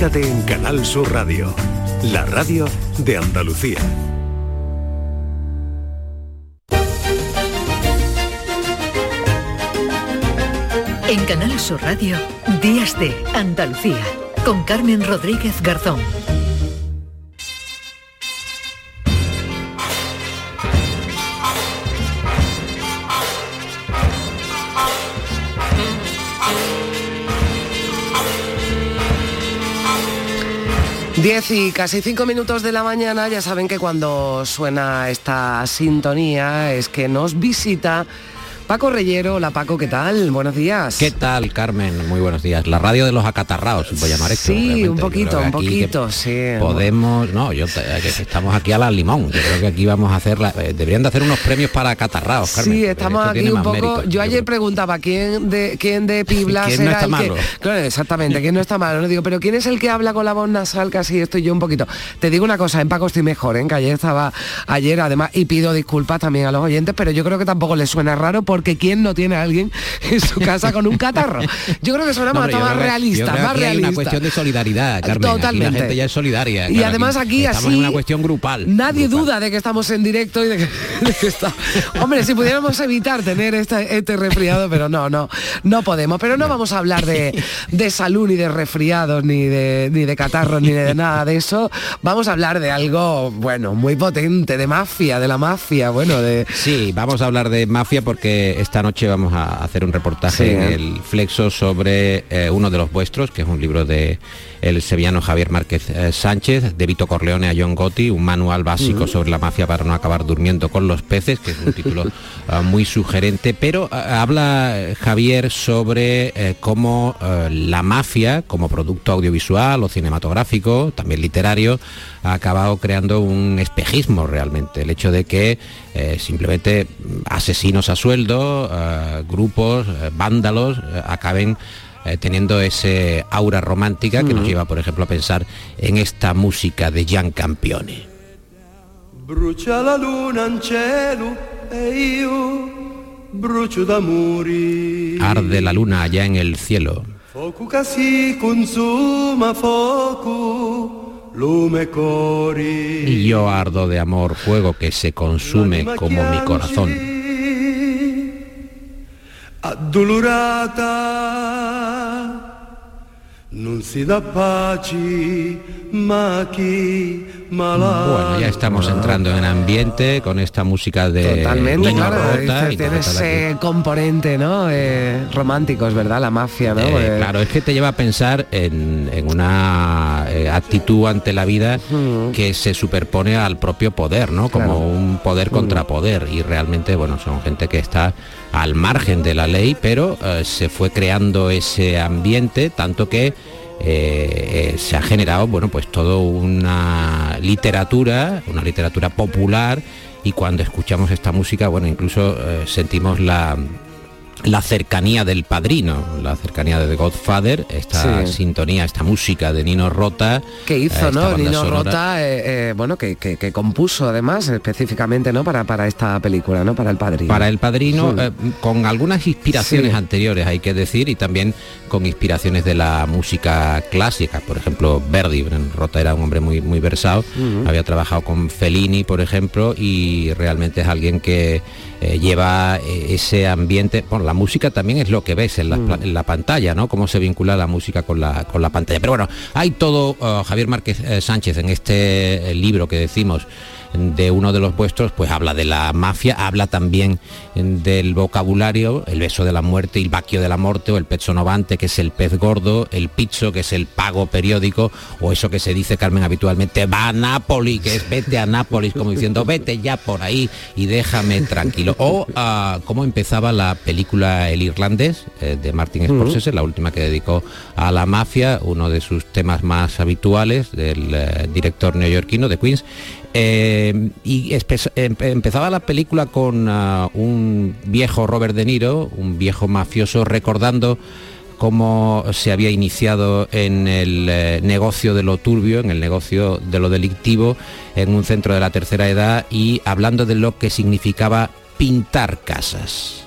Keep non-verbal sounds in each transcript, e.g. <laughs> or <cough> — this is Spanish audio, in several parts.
Quédate en Canal Sur Radio, la radio de Andalucía. En Canal Sur Radio, Días de Andalucía, con Carmen Rodríguez Garzón. 10 y casi 5 minutos de la mañana, ya saben que cuando suena esta sintonía es que nos visita Paco Reyero, hola Paco, ¿qué tal? Buenos días. ¿Qué tal, Carmen? Muy buenos días. La radio de los acatarraos, voy a llamar esto. Sí, un poquito, un poquito, sí. Podemos, no, yo estamos aquí a la limón. Yo creo que aquí vamos a hacer, eh, deberían de hacer unos premios para acatarraos, Carmen. Sí, estamos aquí un poco. yo ayer preguntaba quién de quién de Piblas <laughs> ¿Quién no está malo? claro, exactamente, quién no está malo. No digo, pero quién es el que habla con la voz nasal, casi estoy yo un poquito. Te digo una cosa, en Paco estoy mejor, ¿eh? que ayer estaba ayer además y pido disculpas también a los oyentes, pero yo creo que tampoco les suena raro porque quién no tiene alguien <laughs> en su casa con un catarro. Yo creo que sonamos no, más realistas, más realistas. Es una cuestión de solidaridad, Carmen. Totalmente. Aquí la gente ya es solidaria. Y además aquí, así es una cuestión grupal. Nadie duda de que estamos en directo y <laughs> de que, está... Hombre, si pudiéramos evitar tener este, este, resfriado, pero no, no, no podemos. Pero no vamos a hablar de, de salud ni de resfriados, ni de, ni de catarros, ni de nada de eso. Vamos a hablar de algo, bueno, muy potente, de mafia, de la mafia, bueno, de... Sí, vamos a hablar de mafia porque esta noche vamos a hacer un reportaje en el Flexo sobre eh, uno de los vuestros, que es un libro de el sevillano Javier Márquez eh, Sánchez, de Vito Corleone a John Gotti, un manual básico sobre la mafia para no acabar durmiendo con los peces, que es un título <laughs> ah, muy sugerente, pero ah, habla Javier sobre eh, cómo la mafia, como producto audiovisual o cinematográfico, también literario, ha acabado creando un espejismo realmente. El hecho de que simplemente asesinos a sueldo, grupos, eh, vándalos, eh, acaben eh, teniendo ese aura romántica que nos lleva, por ejemplo, a pensar en esta música de Gian Campione. Brucia la luna en cielo e io brucio d'amori. Arde la luna allá en el cielo. Foco casi consuma foco, lume cori. Y yo ardo de amor, fuego que se consume como mi corazón. Addolorata non si dà pace ma chi Bueno, ya estamos entrando en ambiente con esta música de Totalmente, claro, tiene ese componente, ¿no? Eh, romántico, es verdad, la mafia, ¿no? Eh, claro, es que te lleva a pensar en, una eh, actitud ante la vida que se superpone al propio poder, ¿no? Como un poder contra poder. Y realmente, bueno, son gente que está al margen de la ley, pero se fue creando ese ambiente, tanto que eh, eh, se ha generado, bueno, pues todo una literatura, una literatura popular y cuando escuchamos esta música, bueno, incluso eh, sentimos la, la cercanía del padrino, la cercanía de The Godfather, esta sintonía, esta música de Nino Rota. Que hizo, ¿no? Nino Rota, eh, eh, bueno, que, compuso además específicamente, ¿no? Para, para esta película, ¿no? Para el padrino. Para el padrino, eh, con algunas inspiraciones anteriores, hay que decir, y también con inspiraciones de la música clásica. Por ejemplo, Verdi, Rota era un hombre muy, muy versado, había trabajado con Fellini, por ejemplo, y realmente es alguien que lleva ese ambiente, la música también es lo que ves en la, mm. pantalla, ¿no? Cómo se vincula la música con la, con la pantalla. Pero bueno, hay todo, uh, Javier Márquez eh, Sánchez, en este eh, libro que decimos, de uno de los vuestros, pues habla de la mafia, habla también del vocabulario, el beso de la muerte, el vaquio de la muerte, o el pezzo novante, que es el pez gordo, el pizzo, que es el pago periódico, o eso que se dice, Carmen, habitualmente, va a Nápoles, que es vete a Nápoles, como diciendo, vete ya por ahí y déjame tranquilo. O uh, cómo empezaba la película El Irlandés, eh, de Martin Scorsese, la última que dedicó a la mafia, uno de sus temas más habituales del eh, director neoyorquino de Queens, eh, y empezaba la película con ah, un viejo Robert De Niro, un viejo mafioso, recordando cómo se había iniciado en el eh, negocio de lo turbio, en el negocio de lo delictivo, en un centro de la tercera edad y hablando de lo que significaba pintar casas.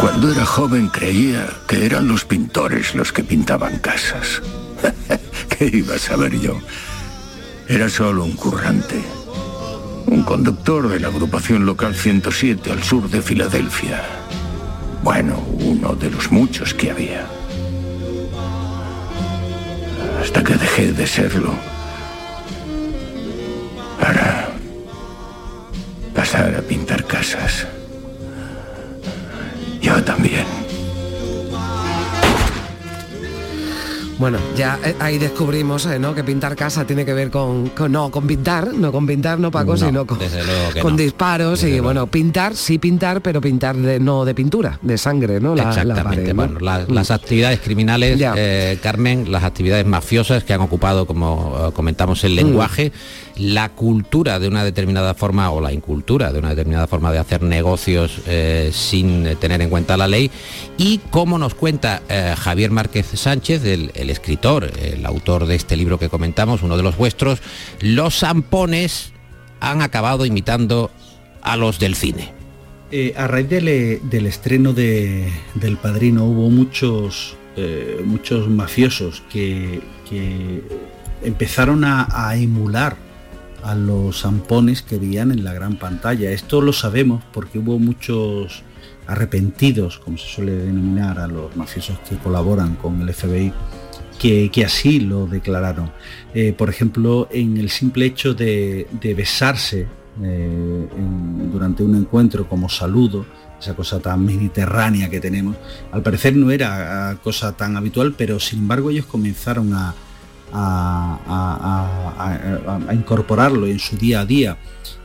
Cuando era joven creía que eran los pintores los que pintaban casas. <laughs> ¿Qué iba a saber yo? Era solo un currante. Un conductor de la agrupación local 107 al sur de Filadelfia. Bueno, uno de los muchos que había. Hasta que dejé de serlo. Bueno, ya eh, ahí descubrimos eh, ¿no? que pintar casa tiene que ver con, no con pintar, no con pintar, no Paco, sino con, con disparos y bueno, pintar, sí pintar, pero pintar de, no de pintura, de sangre, ¿no? La, Exactamente. bueno, mm. las actividades criminales, eh, Carmen, las actividades mafiosas que han ocupado, como comentamos, el mm. La cultura de una determinada forma o la incultura de una determinada forma de hacer negocios eh, sin tener en cuenta la ley y como nos cuenta eh, Javier Márquez Sánchez, el, escritor, el autor de este libro que comentamos, uno de los vuestros, los zampones han acabado imitando a los del cine. Eh, a raíz del, estreno de, del Padrino hubo muchos, muchos mafiosos que, empezaron a emular a los zampones que veían en la gran pantalla. Esto lo sabemos porque hubo muchos arrepentidos, como se suele denominar a los mafiosos que colaboran con el FBI, que, así lo declararon. Eh, por ejemplo, en el simple hecho de, besarse eh, durante un encuentro como saludo, esa cosa tan mediterránea que tenemos, al parecer no era cosa tan habitual, pero sin embargo ellos comenzaron a, a, incorporarlo en su día a día.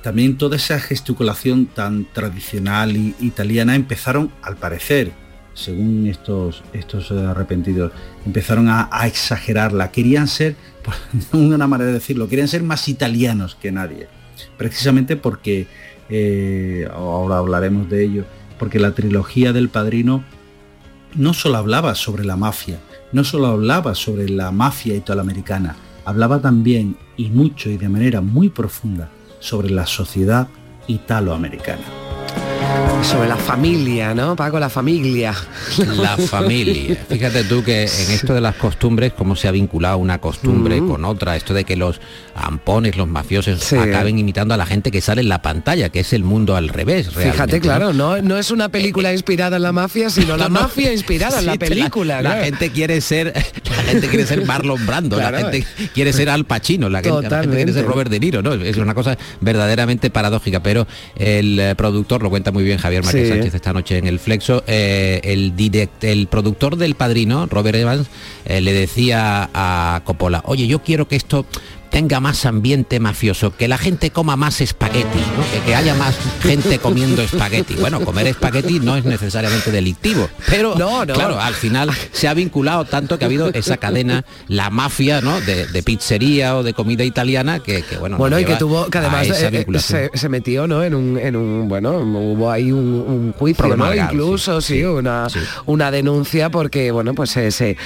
También toda esa gesticulación tan tradicional y italiana empezaron, al parecer, según estos, estos arrepentidos, empezaron a, exagerarla. Querían ser, por <laughs> una manera de decirlo, querían ser más italianos que nadie. Precisamente porque, eh, ahora hablaremos de ello, porque la trilogía del padrino no solo hablaba sobre la mafia, no solo hablaba sobre la mafia italoamericana, hablaba también y mucho y de manera muy profunda sobre la sociedad italoamericana. Sobre la familia, ¿no, Paco? La familia. La <laughs> familia. Fíjate tú que en esto de las costumbres, cómo se ha vinculado una costumbre con otra, esto de que los ampones, los mafiosos, acaben imitando a la gente que sale en la pantalla, que es el mundo al revés. Fíjate, claro, ¿no? no es una película inspirada en la mafia, sino la <laughs> mafia inspirada en la película. La, gente quiere ser, la gente quiere ser Marlon Brando, la gente quiere ser Al Pacino, la, gente, quiere ser Robert De Niro, ¿no? Es una cosa verdaderamente paradójica, pero el eh, productor lo cuenta muy bien Javier Javier Sánchez esta noche en el Flexo. Eh, el, direct, el productor del Padrino, Robert Evans, eh, le decía a Coppola, oye, yo quiero que esto tenga más ambiente mafioso, que la gente coma más espagueti, que, haya más gente comiendo espagueti. Bueno, comer espagueti no es necesariamente delictivo, pero no, claro, al final se ha vinculado tanto que ha habido esa cadena, la mafia, ¿no? De, pizzería o de comida italiana, que, bueno. Bueno, y que tuvo, que además eh, eh, se, metió, ¿no? En un, en un bueno, hubo ahí un, juicio, incluso, sí, una, una denuncia porque, bueno, pues se, se,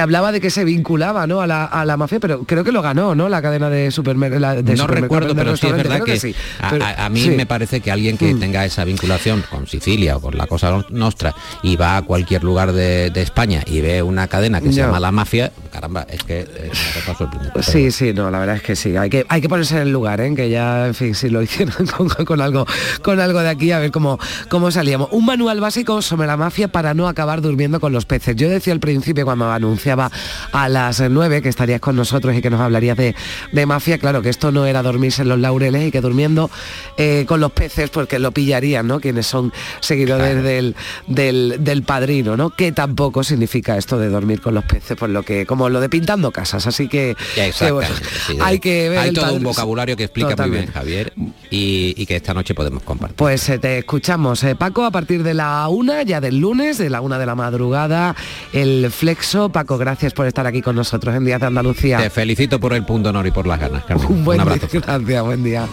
hablaba de que se vinculaba, ¿no? A la, a la mafia, pero creo que lo ganó no, ¿no? La cadena de supermercados. No recuerdo, pero sí es verdad que, a, mí me parece que alguien que mm. tenga esa vinculación con Sicilia o con la Cosa Nostra y va a cualquier lugar de, España y ve una cadena que se llama La Mafia, caramba, es que es Sí, sí, no, la verdad es que sí. Hay que, hay que ponerse en el lugar, ¿eh? que ya, en fin, si lo hicieran <laughs> con, algo, con algo de aquí, a ver cómo, cómo salíamos. Un manual básico sobre la mafia para no acabar durmiendo con los peces. Yo decía al principio cuando anunciaba a las 9 que estarías con nosotros y que nos hablaría de, mafia, claro que esto no era dormirse en los laureles y que durmiendo eh, con los peces porque lo pillarían, ¿no? Quienes son seguidores del, del, padrino, ¿no? Que tampoco significa esto de dormir con los peces, por lo que, como lo de pintando casas, así que, hay que ver hay todo un vocabulario que explica muy bien Javier y, que esta noche podemos compartir. Pues eh, te escuchamos, eh, Paco, a partir de la una, ya del lunes, de la una de la madrugada, el flexo. Paco, gracias por estar aquí con nosotros en Días de Andalucía. Te felicito por el punto honor y por las ganas, Carmen. Un buen abrazo. gracias, buen día.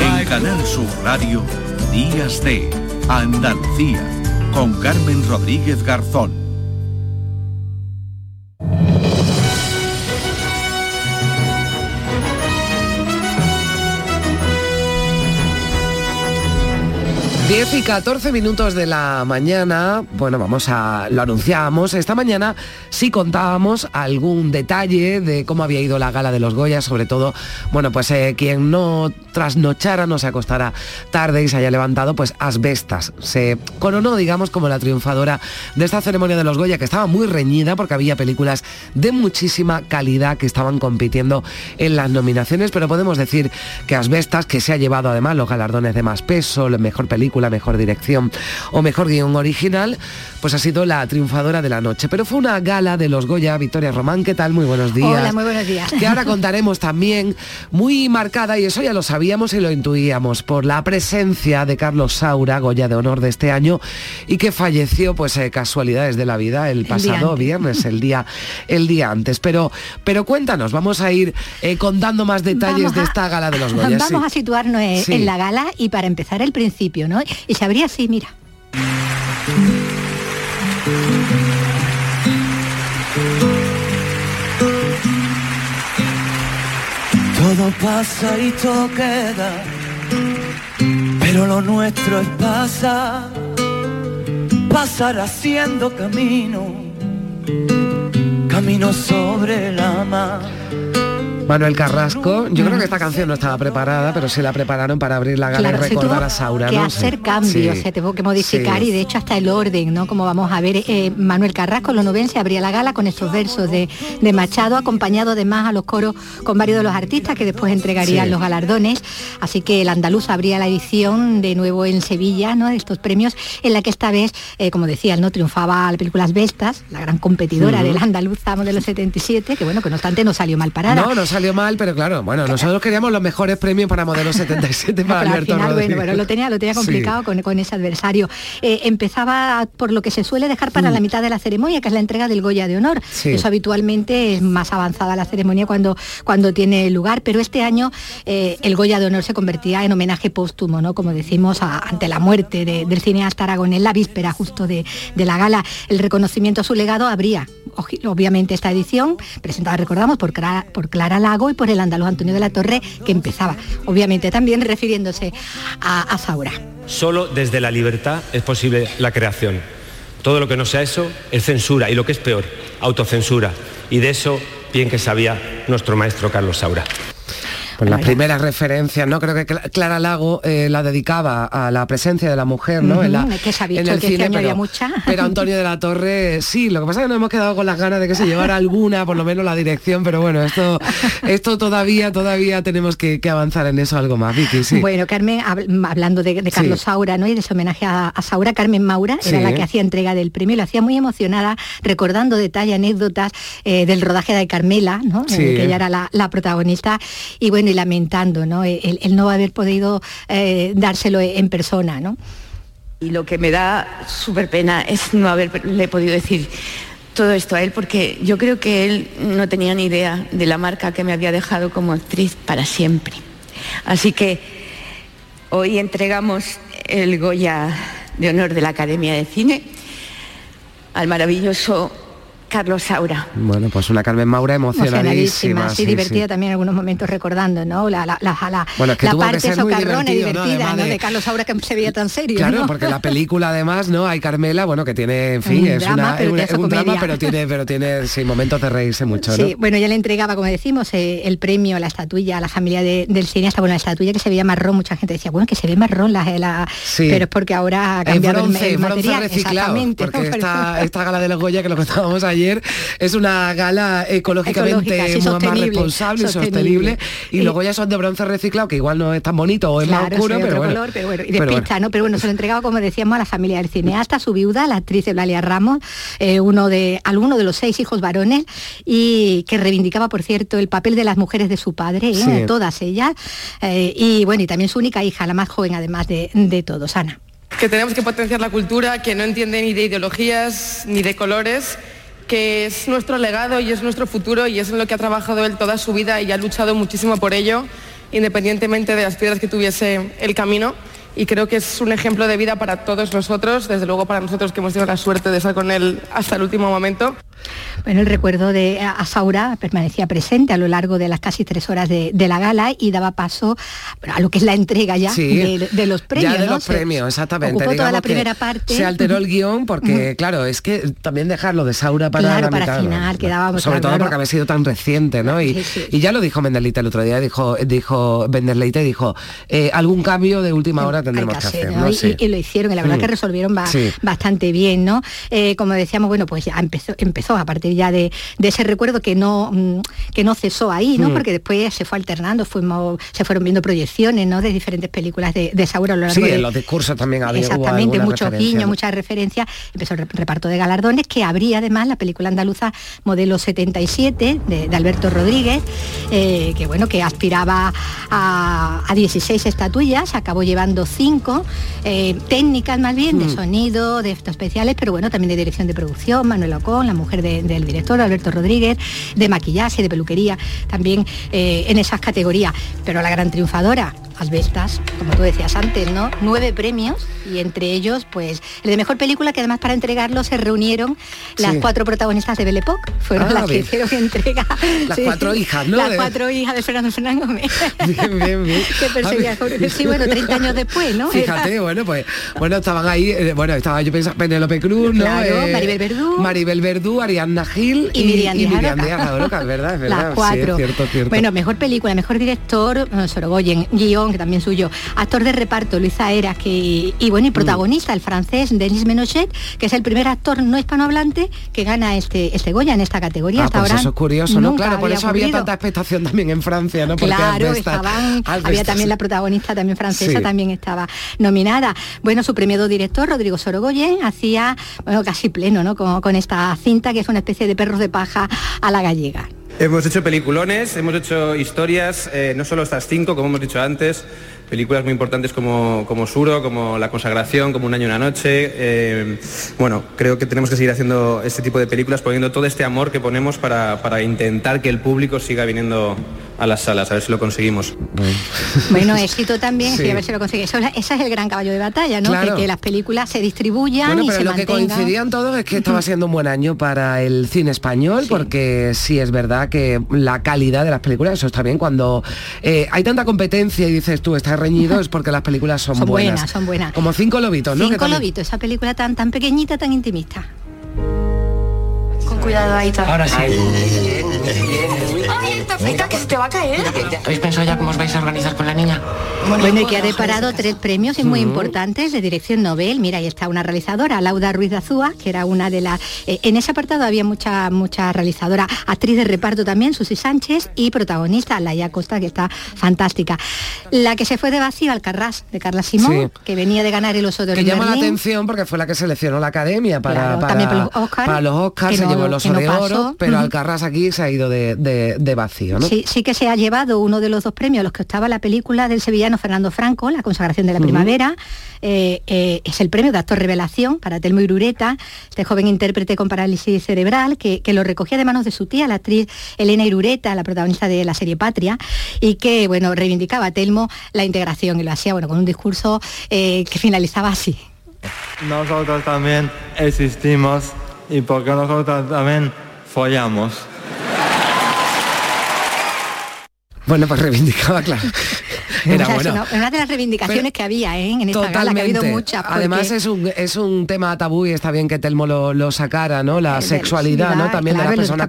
En Canal Sur Radio, Días de Andalucía, con Carmen Rodríguez Garzón. 10 y 14 minutos de la mañana, bueno, vamos a, lo anunciábamos, esta mañana sí contábamos algún detalle de cómo había ido la gala de los Goya, sobre todo, bueno, pues eh, quien no trasnochara, no se acostara tarde y se haya levantado, pues asbestas. Se coronó, digamos, como la triunfadora de esta ceremonia de los Goya, que estaba muy reñida porque había películas de muchísima calidad que estaban compitiendo en las nominaciones, pero podemos decir que asbestas, que se ha llevado además los galardones de más peso, la mejor película, mejor dirección o mejor guion original, pues ha sido la triunfadora de la noche. Pero fue una gala de los Goya, Victoria Román, ¿qué tal? Muy buenos días. Hola, muy buenos días. Que ahora <laughs> contaremos también, muy marcada, y eso ya lo sabíamos y lo intuíamos, por la presencia de Carlos Saura, Goya de Honor de este año, y que falleció, pues eh, casualidades de la vida, el pasado viernes, el día, <laughs> el día antes. Pero, pero cuéntanos, vamos a ir eh, contando más detalles de esta gala de los Goya. <laughs> Vamos a situarnos Sí. en la gala y para empezar el principio, ¿no? Y se abría así, mira. Todo pasa y todo queda, pero lo nuestro es pasar, pasar haciendo camino, camino sobre la mar. Manuel Carrasco, yo creo que esta canción no estaba preparada, pero se la prepararon para abrir la gala Claro, y recordar a Saura. que ¿no? hacer cambios, Sí. se tuvo que modificar Sí. y de hecho hasta el orden, ¿no? Como vamos a ver, eh, Manuel Carrasco, lo novense, abría la gala con estos versos de, de Machado, acompañado además a los coros con varios de los artistas que después entregarían Sí. los galardones. Así que el andaluz abría la edición de nuevo en Sevilla, ¿no? De estos premios, en la que esta vez, eh, como decías, ¿no? Triunfaba la película Vestas, la gran competidora Ujú. del andaluz Amo de los 77, que bueno, que no obstante no salió mal parada. No, no salió mal, pero claro, bueno, nosotros queríamos los mejores premios para Modelo <laughs> 77 para Pero al Alberto final, bueno, Rodríguez. bueno, lo tenía, lo tenía Sí. complicado con, con ese adversario. Eh, empezaba por lo que se suele dejar para la mitad de la ceremonia, que es la entrega del Goya de Honor. Mm. Sí. Eso habitualmente es más avanzada la ceremonia cuando, cuando tiene lugar, pero este año eh, el Goya de Honor se convertía en homenaje póstumo, ¿no? Como decimos, a- ante la muerte de- del cineasta aragonés, la víspera justo de, de la gala. El reconocimiento a su legado habría, obviamente, esta edición, presentada, recordamos, por Clara, por Clara Lago y por el andaluz Antonio de la Torre, que empezaba, obviamente, también refiriéndose a, a Saura. Solo desde la libertad es posible la creación. Todo lo que no sea eso es censura y lo que es peor, autocensura. Y de eso bien que sabía nuestro maestro Carlos Saura. Pues las primeras referencias, ¿no? Creo que Cla- Clara Lago eh, la dedicaba a la presencia de la mujer, ¿no? En, la- que se ha visto en el que este cine, año pero, había mucha. <laughs> pero Antonio de la Torre, sí, lo que pasa es que nos hemos quedado con las ganas de que se llevara alguna, por lo menos la dirección, pero bueno, esto, esto todavía, todavía tenemos que, que avanzar en eso algo más, Vicky, sí. Bueno, Carmen, hab- hablando de, de Carlos Sí. Saura, ¿no? Y de ese homenaje a, a Saura, Carmen Maura era la que hacía entrega del premio lo hacía muy emocionada, recordando detalles, anécdotas eh, del rodaje de Carmela, ¿no? Sí. Eh, que ella era la, la protagonista, y bueno, y lamentando, ¿no? El, el no haber podido eh, dárselo en persona, ¿no? Y lo que me da súper pena es no haberle podido decir todo esto a él porque yo creo que él no tenía ni idea de la marca que me había dejado como actriz para siempre. Así que hoy entregamos el Goya de honor de la Academia de Cine al maravilloso Carlos Saura. Bueno, pues una Carmen Maura emocionadísima. Sí, divertida también en algunos momentos recordando, ¿no? La, la, la, la- Bueno, es que la parte socarrona y divertida, ¿no? de- Carlos Saura que se veía tan serio. Claro, ¿no? porque la película además, ¿no? Hay Carmela, bueno, que tiene, en fin, Un es, drama, una- pero una- un drama, pero tiene, pero tiene sí, momentos de reírse mucho, ¿no? Sí, bueno, ya le entregaba, como decimos, eh, el premio, la estatuilla a la familia de- del cineasta. Bueno, la estatuilla que se veía marrón, mucha gente decía, bueno, que se ve marrón la, la- Sí. pero es porque ahora ha cambiado el- bronce, el, bronce material. reciclado, exactamente, porque esta gala de los Goya que lo contábamos ayer <laughs> es una gala ecológicamente Ecológica, sí, mu- más sostenible, responsable y sostenible. sostenible y Eh, los Goya son de bronce reciclado que igual no es tan bonito o es más oscuro pero otro bueno, color, pero bueno, y Pero ¿no? Pero bueno, se lo entregaba, como decíamos, a la familia del cineasta, su viuda, la actriz Eulalia Ramos, eh, uno de, alguno de los seis hijos varones, y que reivindicaba, por cierto, el papel de las mujeres de su padre, ¿eh? Sí. de todas ellas, eh, y bueno, y también su única hija, la más joven además de, de todos, Ana. que tenemos que potenciar la cultura, que no entiende ni de ideologías ni de colores, que es nuestro legado y es nuestro futuro y es en lo que ha trabajado él toda su vida y ha luchado muchísimo por ello, independientemente de las piedras que tuviese el camino. Y creo que es un ejemplo de vida para todos nosotros, desde luego para nosotros que hemos tenido la suerte de estar con él hasta el último momento. Bueno, el recuerdo de Asaura permanecía presente a lo largo de las casi tres horas de, la gala y daba paso a lo que es la entrega ya de, los premios. Ya de los premios, exactamente. Ocupó toda la primera parte. Se alteró el guion porque, claro, es que también dejarlo de Saura para la para final, quedaba Sobre todo porque había sido tan reciente, ¿no? Y, ya lo dijo Mendelita el otro día, dijo, dijo Mendelita dijo, eh, algún cambio de última hora tendremos que, hacer. Y, lo hicieron, y la verdad mm. que resolvieron bastante bien, ¿no? Eh, como decíamos, bueno, pues ya empezó, empezó a partir ya de, ese recuerdo que no, mm, que no cesó ahí, ¿no? Hmm. Porque después se fue alternando, fuimos, se fueron viendo proyecciones, ¿no? De diferentes películas de, de Saura a lo largo Sí, en los discursos también había Exactamente, muchos guiños, muchas referencias. Empezó el reparto de galardones, que habría además la película andaluza modelo 77 de, Alberto Rodríguez, eh, que bueno, que aspiraba a, 16 estatuillas, acabó llevando 5, eh, técnicas más bien, de hmm. sonido, de efectos especiales, pero bueno, también de dirección de producción, Manuel Ocón, la mujer del director, Alberto Rodríguez, de maquillaje, de peluquería, también eh, en esas categorías. Pero la gran triunfadora, Asbestas, como tú decías antes, ¿no? Nueve premios y entre ellos, pues, el de mejor película, que además para entregarlo se reunieron las cuatro protagonistas de Belle Époque, fueron ah, las que hicieron entrega. <laughs> Las cuatro hijas, ¿no? Las cuatro hijas de Fernando Fernando Gómez. <laughs> Bien, bien, bien. <laughs> que perseguía, sí, bueno, 30 años después, ¿no? Fíjate, bueno, pues, bueno, estaban ahí, eh, bueno, estaba yo pensando Penélope Cruz, ¿no? Claro, eh, Maribel Verdú. Maribel Verdú, Ariadna Gil y, Miriam, y Miriam Díaz ¿verdad? verdad. Las cuatro. cierto, cierto. Bueno, mejor película, mejor director, Sorogoyen, guion, que también suyo, actor de reparto, Luisa Eras, que, y bueno, y mm. protagonista, el francés Denis Menochet, que es el primer actor no hispanohablante que gana este, este Goya en esta categoría. Ah, Hasta pues ahora eso es curioso, ¿no? Claro, por eso había tanta expectación también en Francia, ¿no? claro, había también la protagonista también francesa, también estaba nominada. Bueno, su premiado director, Rodrigo Sorogoyen, hacía, bueno, casi pleno, ¿no? Con, con esta cinta que es una especie de perros de paja a la gallega. Hemos hecho peliculones, hemos hecho historias, eh, no solo estas cinco, como hemos dicho antes, películas muy importantes como, como Suro, como La Consagración, como Un año y una noche. Eh, bueno, creo que tenemos que seguir haciendo este tipo de películas, poniendo todo este amor que ponemos para, para intentar que el público siga viniendo a las salas, a ver si lo conseguimos. Bueno, éxito también, sí. a ver si lo conseguimos. Ese es el gran caballo de batalla, ¿no? Que, las películas se distribuyan bueno, pero lo que coincidían todos es que estaba siendo un buen año para el cine español, porque sí es verdad que la calidad de las películas, eso está bien, cuando eh, hay tanta competencia y dices tú, estás reñido, es porque las películas son, son buenas. Son buenas, Como Cinco Lobitos, ¿no? Cinco Lobitos, esa película tan, tan pequeñita, tan intimista. Cuidado ahí está. Ahora sí. Ay, que se te va a caer. ¿Habéis pensado ya cómo os vais a organizar con la niña? Bueno, y que ha deparado tres premios y muy importantes de dirección Nobel. Mira, ahí está una realizadora, Lauda Ruiz de Azúa, que era una de las... Eh, en ese apartado había mucha, mucha realizadora, actriz de reparto también, Susi Sánchez, y protagonista, Laia Costa, que está fantástica. La que se fue de vacío, Alcarrás, de Carla Simón, que venía de ganar el Oso de Que llama la atención porque fue la que seleccionó la Academia para, para, los Oscars. Para los Oscars se llevó el Oso de Oro, pero Alcarrás aquí se ha ido de, de, vacío, ¿no? Sí, sí que se ha llevado uno de los dos premios, los que estaba la película del sevillano Fernando Franco, La consagración de la primavera, eh, eh, es el premio de actor revelación para Telmo Irureta, este joven intérprete con parálisis cerebral, que, lo recogía de manos de su tía, la actriz Elena Irureta, la protagonista de la serie Patria, y que, bueno, reivindicaba a Telmo la integración y lo hacía, bueno, con un discurso eh, que finalizaba así. Nosotros también existimos y porque nosotros también follamos. Bueno, pues reivindicaba, claro. <laughs> Era una, de las reivindicaciones que había ¿eh? en esta gala, que ha habido muchas. Además es un, es un tema tabú y está bien que Telmo lo, sacara, ¿no? La sexualidad, ¿no? También de las personas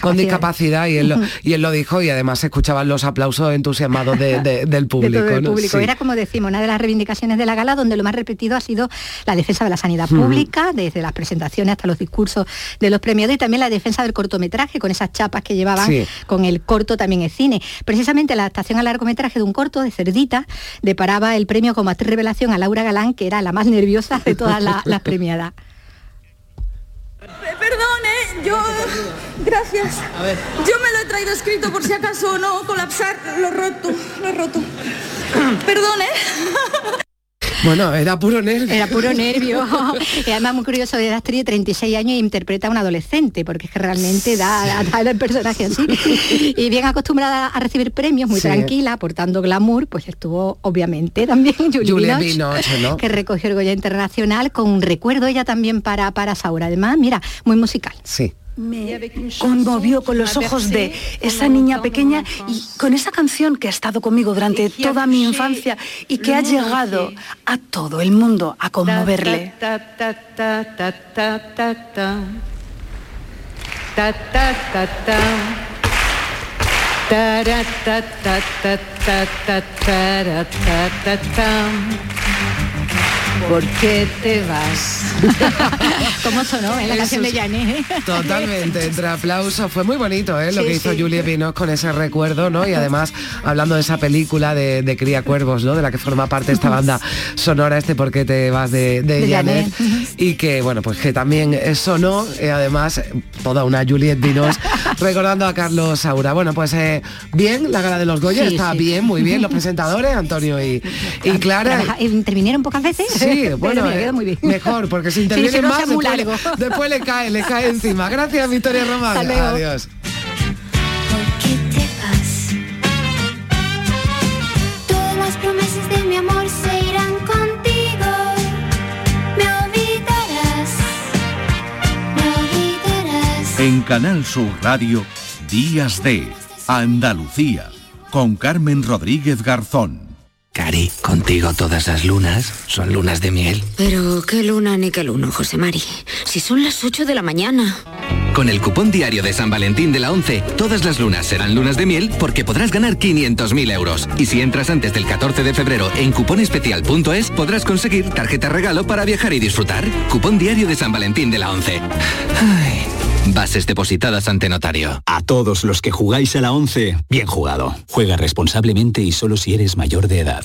con, discapacidad y él, lo, <laughs> y él lo dijo y además se escuchaban los aplausos entusiasmados del público. Era como decimos, una de las reivindicaciones de la gala donde lo más repetido ha sido la defensa de la sanidad pública, desde las presentaciones hasta los discursos de los premiados y también la defensa del cortometraje con esas chapas que llevaban con el corto también en cine. Precisamente la adaptación al largometraje de un corto de Cerdita deparaba el premio como actriz revelación a Laura Galán, que era la más nerviosa de todas las premiadas. Perdone, yo... Gracias. Yo me lo he traído escrito por si acaso no colapsar. Lo roto, lo roto. <clears throat> Perdone. Bueno, era puro nervio. Era puro nervio. y además muy curioso, de actriz de 36 años e interpreta a un adolescente, porque es que realmente da, da el personaje así. y bien acostumbrada a recibir premios, muy tranquila, aportando glamour, pues estuvo obviamente también Julie, Julie que recogió el Goya Internacional con un recuerdo ella también para, para Saura. Además, mira, muy musical. Sí. Me conmovió con los ojos de esa niña pequeña y con esa canción que ha estado conmigo durante toda mi infancia y que ha llegado a todo el mundo a conmoverle. ¿Por qué te vas? <laughs> ¿Cómo sonó en la canción de Janet? Totalmente, entre aplausos. Fue muy bonito ¿eh? lo que hizo Julia Pinos con ese recuerdo, ¿no? Y además, hablando de esa película de, Cría Cuervos, ¿no? De la que forma parte esta banda sonora, este ¿Por qué te vas de, de, Janet? Y que, bueno, pues que también sonó, y además, toda una Juliette Pinos <laughs> recordando a Carlos Saura. Bueno, pues eh, bien, la gala de los Goya está bien, muy bien, los presentadores, Antonio y, <laughs> y Clara. ¿Intervinieron pocas veces? Sí, <laughs> bueno, eh, mejor, porque si interviene más, después, le cae, le cae encima. Gracias, Victoria Román. Adiós. Todas las promesas de mi amor se irán contigo. Me olvidarás, me olvidarás. En Canal Sur Radio, Días de Andalucía, con Carmen Rodríguez Garzón. Contigo todas las lunas son lunas de miel. Pero qué luna ni qué luno, José Mari. Si son las 8 de la mañana. Con el cupón diario de San Valentín de la 11, todas las lunas serán lunas de miel porque podrás ganar 500.000 euros. Y si entras antes del 14 de febrero en cuponespecial.es, podrás conseguir tarjeta regalo para viajar y disfrutar. Cupón diario de San Valentín de la 11. Ay. Bases depositadas ante notario. A todos los que jugáis a la 11, bien jugado. Juega responsablemente y solo si eres mayor de edad.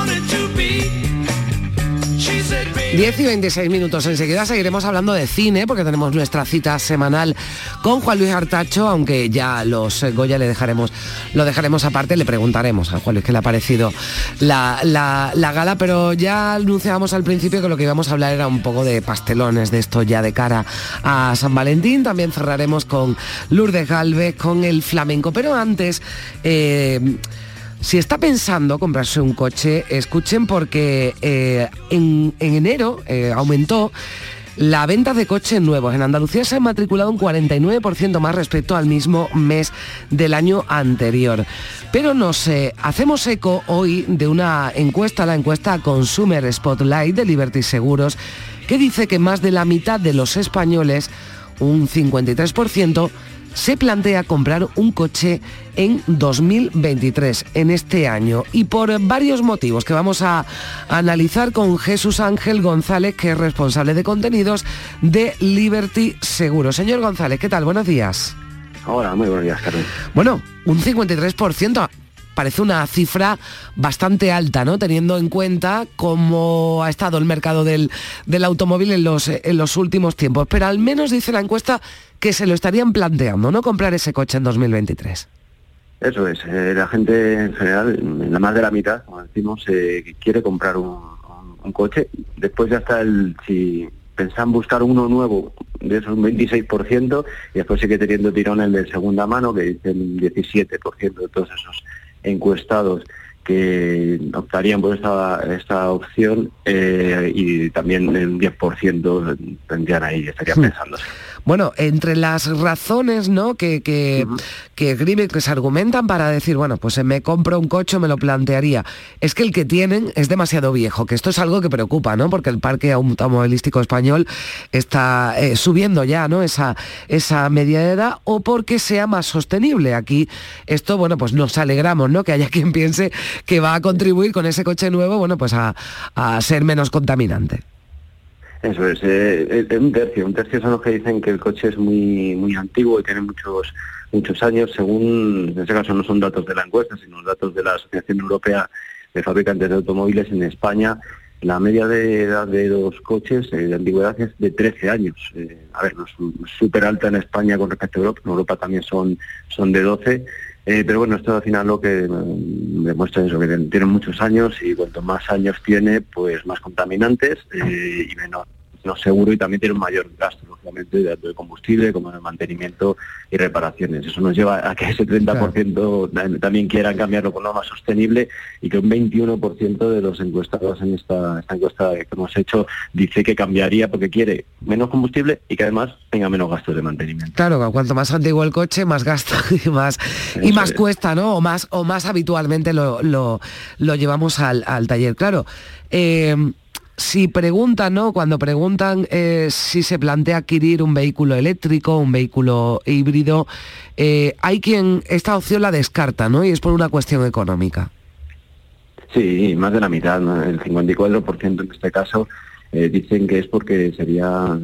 10 y 26 minutos. Enseguida seguiremos hablando de cine porque tenemos nuestra cita semanal con Juan Luis Artacho, aunque ya los Goya le dejaremos, lo dejaremos aparte, le preguntaremos a Juan Luis qué le ha parecido la, la, gala, pero ya anunciábamos al principio que lo que íbamos a hablar era un poco de pastelones, de esto ya de cara a San Valentín. También cerraremos con Lourdes Galvez, con el flamenco. Pero antes... Eh, si está pensando comprarse un coche, escuchen porque eh, en, enero eh, aumentó la venta de coches nuevos. En Andalucía se ha matriculado un 49% más respecto al mismo mes del año anterior. Pero nos hacemos eco hoy de una encuesta, la encuesta Consumer Spotlight de Liberty Seguros, que dice que más de la mitad de los españoles, un 53%, se plantea comprar un coche en 2023, en este año, y por varios motivos que vamos a analizar con Jesús Ángel González, que es responsable de contenidos de Liberty Seguro. Señor González, ¿qué tal? Buenos días. Hola, muy buenos días, Carmen. Bueno, un 53% parece una cifra bastante alta, ¿no? Teniendo en cuenta cómo ha estado el mercado del, del automóvil en los, en los últimos tiempos. Pero al menos dice la encuesta que se lo estarían planteando, ¿no? Comprar ese coche en 2023. Eso es, eh, la gente en general, la más de la mitad, como decimos, eh, quiere comprar un, coche. Después ya está el, si pensan buscar uno nuevo, de esos un 26%, y después sigue teniendo tirón el de segunda mano, que dice un 17% de todos esos encuestados que optarían por esta, esta opción eh, y también el 10% tendrían ahí, estarían hmm. pensando. Bueno, entre las razones ¿no? que, que, que, que se argumentan para decir, bueno, pues me compro un coche, me lo plantearía, es que el que tienen es demasiado viejo, que esto es algo que preocupa, ¿no? Porque el parque automovilístico español está eh, subiendo ya, ¿no? Esa, esa media de edad, o porque sea más sostenible. Aquí esto, bueno, pues nos alegramos, ¿no? Que haya quien piense que va a contribuir con ese coche nuevo, bueno, pues a, a ser menos contaminante. Eso es, eh, eh, un tercio, un tercio son los que dicen que el coche es muy muy antiguo y tiene muchos muchos años, según, en este caso no son datos de la encuesta, sino datos de la Asociación Europea de Fabricantes de Automóviles en España, la media de edad de los coches eh, de antigüedad es de 13 años. a ver, no es súper alta en España con respecto a Europa, en Europa también son, son de 12, pero bueno, esto al final lo que demuestra es que tienen muchos años y cuanto más años tiene, pues más contaminantes y menos menos seguro y también tiene un mayor gasto, lógicamente, de combustible como de mantenimiento y reparaciones. Eso nos lleva a que ese 30% también quieran cambiarlo por uno más sostenible y que un 21% de los encuestados en esta, esta encuesta que hemos hecho dice que cambiaría porque quiere menos combustible y que además tenga menos gastos de mantenimiento. Claro, cuanto más antiguo el coche, más gasto <laughs> y más, y más cuesta, ¿no? O más, o más habitualmente lo, lo, lo llevamos al, al taller. Claro, eh, si preguntan, ¿no? Cuando preguntan eh, si se plantea adquirir un vehículo eléctrico, un vehículo híbrido, eh, hay quien esta opción la descarta, ¿no? Y es por una cuestión económica. Sí, más de la mitad, ¿no? el 54% en este caso eh, dicen que es porque sería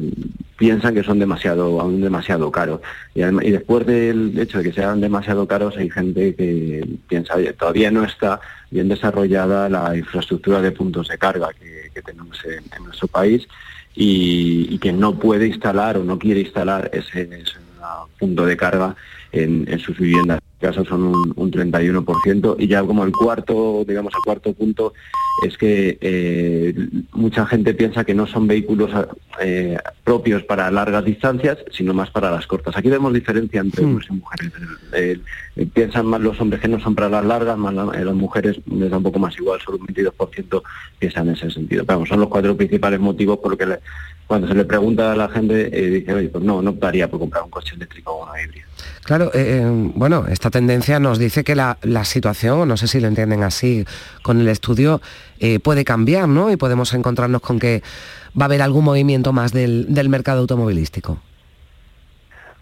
piensan que son demasiado aún demasiado caros. Y, después del hecho de que sean demasiado caros hay gente que piensa oye todavía no está bien desarrollada la infraestructura de puntos de carga que, tenemos en, nuestro país y, que no puede instalar o no quiere instalar ese punto de carga en, en sus viviendas. En este caso son un, un 31% y ya como el cuarto, digamos el cuarto punto es que eh, mucha gente piensa que no son vehículos eh, propios para largas distancias, sino más para las cortas. Aquí vemos diferencia entre hombres y mujeres. Eh, piensan más los hombres que no son para las largas, más la- las mujeres les da un poco más igual, solo un 22% piensan en ese sentido. Pero vamos, son los cuatro principales motivos por los que le- cuando se le pregunta a la gente, dice, oye, pues no, no optaría por comprar un coche eléctrico o uno híbrido. Claro, eh, eh, bueno, esta tendencia nos dice que la, situación, no sé si lo entienden así, con el estudio eh, puede cambiar, ¿no? Y podemos encontrarnos con que va a haber algún movimiento más del, mercado automovilístico.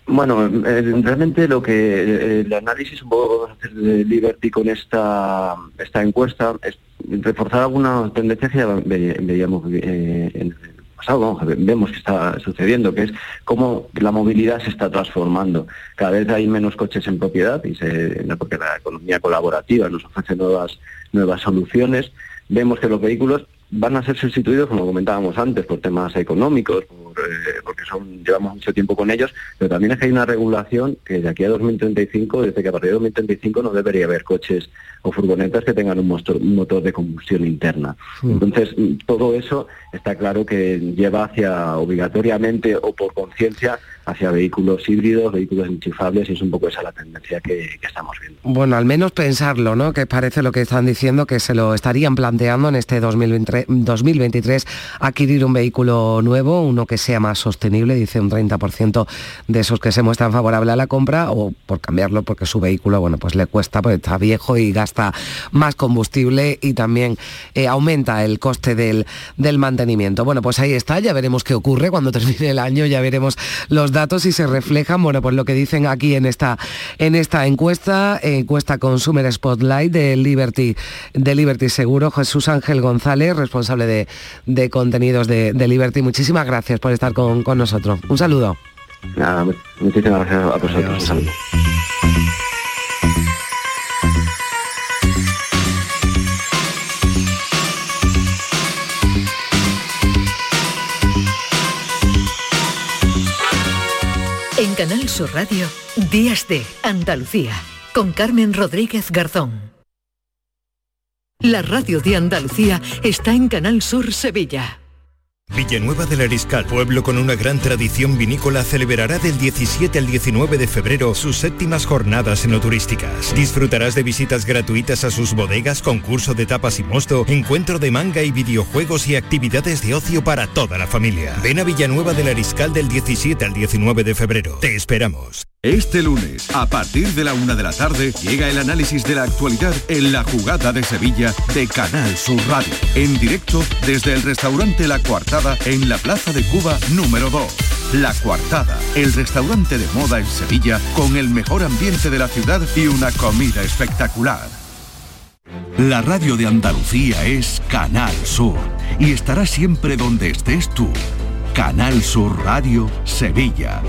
Bueno, realmente lo que el análisis un poco vamos a hacer de Liberty con esta, esta encuesta es reforzar algunas tendencias veíamos en el pasado, vemos que está sucediendo, que es cómo la movilidad se está transformando. Cada vez hay menos coches en propiedad y se, porque la economía colaborativa nos ofrece nuevas, nuevas soluciones. Vemos que los vehículos van a ser sustituidos, como comentábamos antes, por temas económicos, eh, porque son llevamos mucho tiempo con ellos, pero también es que hay una regulación que de aquí a 2035, desde que a partir de 2035 no debería haber coches o furgonetas que tengan un motor, un motor de combustión interna. Entonces, mm, todo eso está claro que lleva hacia, obligatoriamente o por conciencia, hacia vehículos híbridos, vehículos enchufables, y es un poco esa la tendencia que, que estamos viendo. Bueno, al menos pensarlo, ¿no? Que parece lo que están diciendo, que se lo estarían planteando en este 2023, 2023 adquirir un vehículo nuevo, uno que sea más sostenible, dice un 30% de esos que se muestran favorables a la compra, o por cambiarlo porque su vehículo, bueno, pues le cuesta, porque está viejo y gasta más combustible y también eh, aumenta el coste del, del mantenimiento. Bueno, pues ahí está, ya veremos qué ocurre cuando <laughs> termine el año, ya veremos los datos y se reflejan, bueno, pues lo que dicen aquí en esta, en esta encuesta, encuesta Consumer Spotlight de Liberty, de Liberty Seguro, Jesús Ángel González, responsable de, de contenidos de, de Liberty. Muchísimas gracias por estar con, con nosotros. Un saludo. Nada, muchísimas gracias a vosotros. Un saludo. En Canal Sur Radio, Días de Andalucía, con Carmen Rodríguez Garzón. La radio de Andalucía está en Canal Sur Sevilla. Villanueva del Ariscal, pueblo con una gran tradición vinícola, celebrará del 17 al 19 de febrero sus séptimas jornadas enoturísticas. Disfrutarás de visitas gratuitas a sus bodegas, concurso de tapas y mosto, encuentro de manga y videojuegos y actividades de ocio para toda la familia. Ven a Villanueva del Ariscal del 17 al 19 de febrero. Te esperamos. Este lunes, a partir de la una de la tarde, llega el análisis de la actualidad en la jugada de Sevilla de Canal Sur Radio. En directo desde el restaurante La Coartada en la Plaza de Cuba número 2. La Coartada, el restaurante de moda en Sevilla con el mejor ambiente de la ciudad y una comida espectacular. La radio de Andalucía es Canal Sur y estará siempre donde estés tú. Canal Sur Radio Sevilla.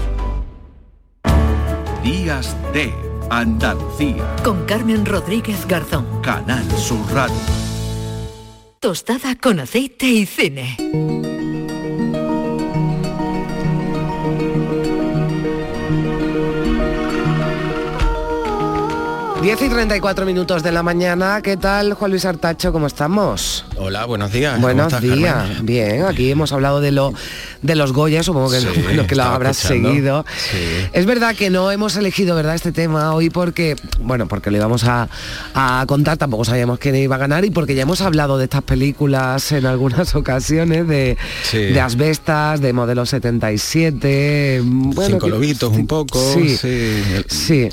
Días de Andalucía. Con Carmen Rodríguez Garzón. Canal Sur Radio. Tostada con aceite y cine. Diez y 34 minutos de la mañana. ¿Qué tal, Juan Luis Artacho? ¿Cómo estamos? Hola, buenos días. ¿Cómo Buenos estás, días. Carmen? Bien, aquí hemos hablado de lo de los Goya, supongo que, Sí, <laughs> que lo estaba habrás escuchando. seguido. Sí. Es verdad que no hemos elegido verdad este tema hoy porque, bueno, porque le íbamos a, a contar, tampoco sabíamos quién iba a ganar y porque ya hemos hablado de estas películas en algunas <laughs> ocasiones, de, Sí. de Asbestas, de Modelo 77, bueno, Cinco que- lobitos un poco. Sí, sí.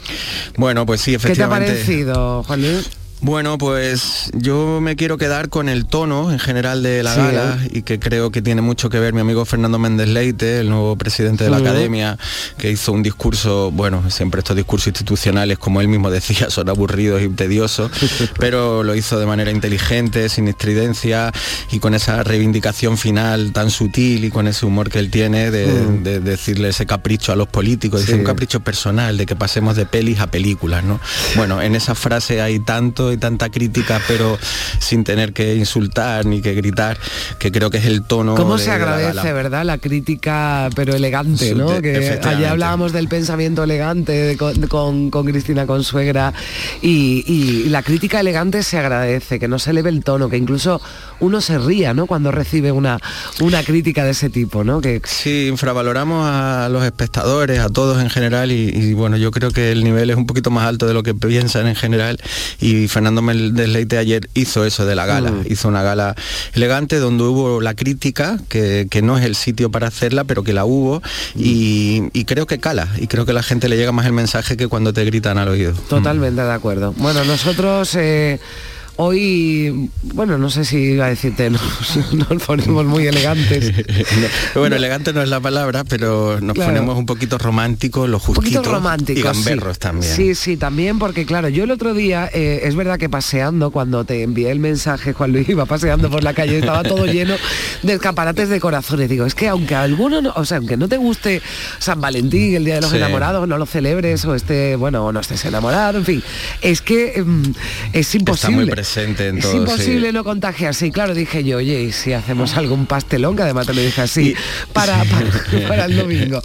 Bueno, pues sí, ¿Qué te ha efectivamente. parecido, Juan Luis? Bueno, pues yo me quiero quedar con el tono en general de la Sí, gala y que creo que tiene mucho que ver mi amigo Fernando Méndez Leite, el nuevo presidente de la academia, que hizo un discurso, bueno, siempre estos discursos institucionales, como él mismo <laughs> decía, son aburridos y tediosos, <laughs> pero lo hizo de manera inteligente, sin estridencia y con esa reivindicación final tan sutil y con ese humor que él tiene de, de decirle ese capricho a los políticos, dice un capricho personal, de que pasemos de pelis a películas, ¿no? Bueno, en esa frase hay tanto y tanta crítica, pero sin tener que insultar ni que gritar, que creo que es el tono. ¿Cómo de- se la agradece, verdad? La crítica, pero elegante, Sí, ¿no? Que ayer hablábamos del pensamiento elegante de- con, con- con Cristina Consuegra y, y la crítica elegante se agradece, que no se eleve el tono, que incluso uno se ría, ¿no? Cuando recibe una, una crítica de ese tipo, ¿no? Que Sí, infravaloramos a los espectadores, a todos en general y, y, bueno, yo creo que el nivel es un poquito más alto de lo que piensan en general y Fernando Méndez Leite ayer hizo eso de la gala, Mm. hizo una gala elegante donde hubo la crítica, que, que no es el sitio para hacerla, pero que la hubo y, y creo que cala y creo que a la gente le llega más el mensaje que cuando te gritan al oído. Totalmente de acuerdo. Bueno, nosotros eh, hoy, bueno, no sé si iba a decirte, <laughs> nos, nos ponemos muy elegantes. <laughs> No, bueno, elegante no es la palabra, pero nos Claro. ponemos un poquito románticos, lo Un poquito justito románticos. y gamberros sí. también. Sí, sí, también, porque claro, yo el otro día, eh, es verdad que paseando, cuando te envié el mensaje, Juan Luis <laughs> iba paseando por la calle, estaba todo lleno de escaparates de corazones. Digo, es que aunque a alguno, no- o sea, aunque no te guste San Valentín, el Día de los Sí. Enamorados, no lo celebres, o esté, bueno, o no estés enamorado, en fin, es que mm, es imposible. Presente en Es todo. sí. imposible no contagiarse. Y claro, dije yo, oye, ¿y si hacemos algún pastelón, que además te lo dije así, para, <laughs> para, para el domingo.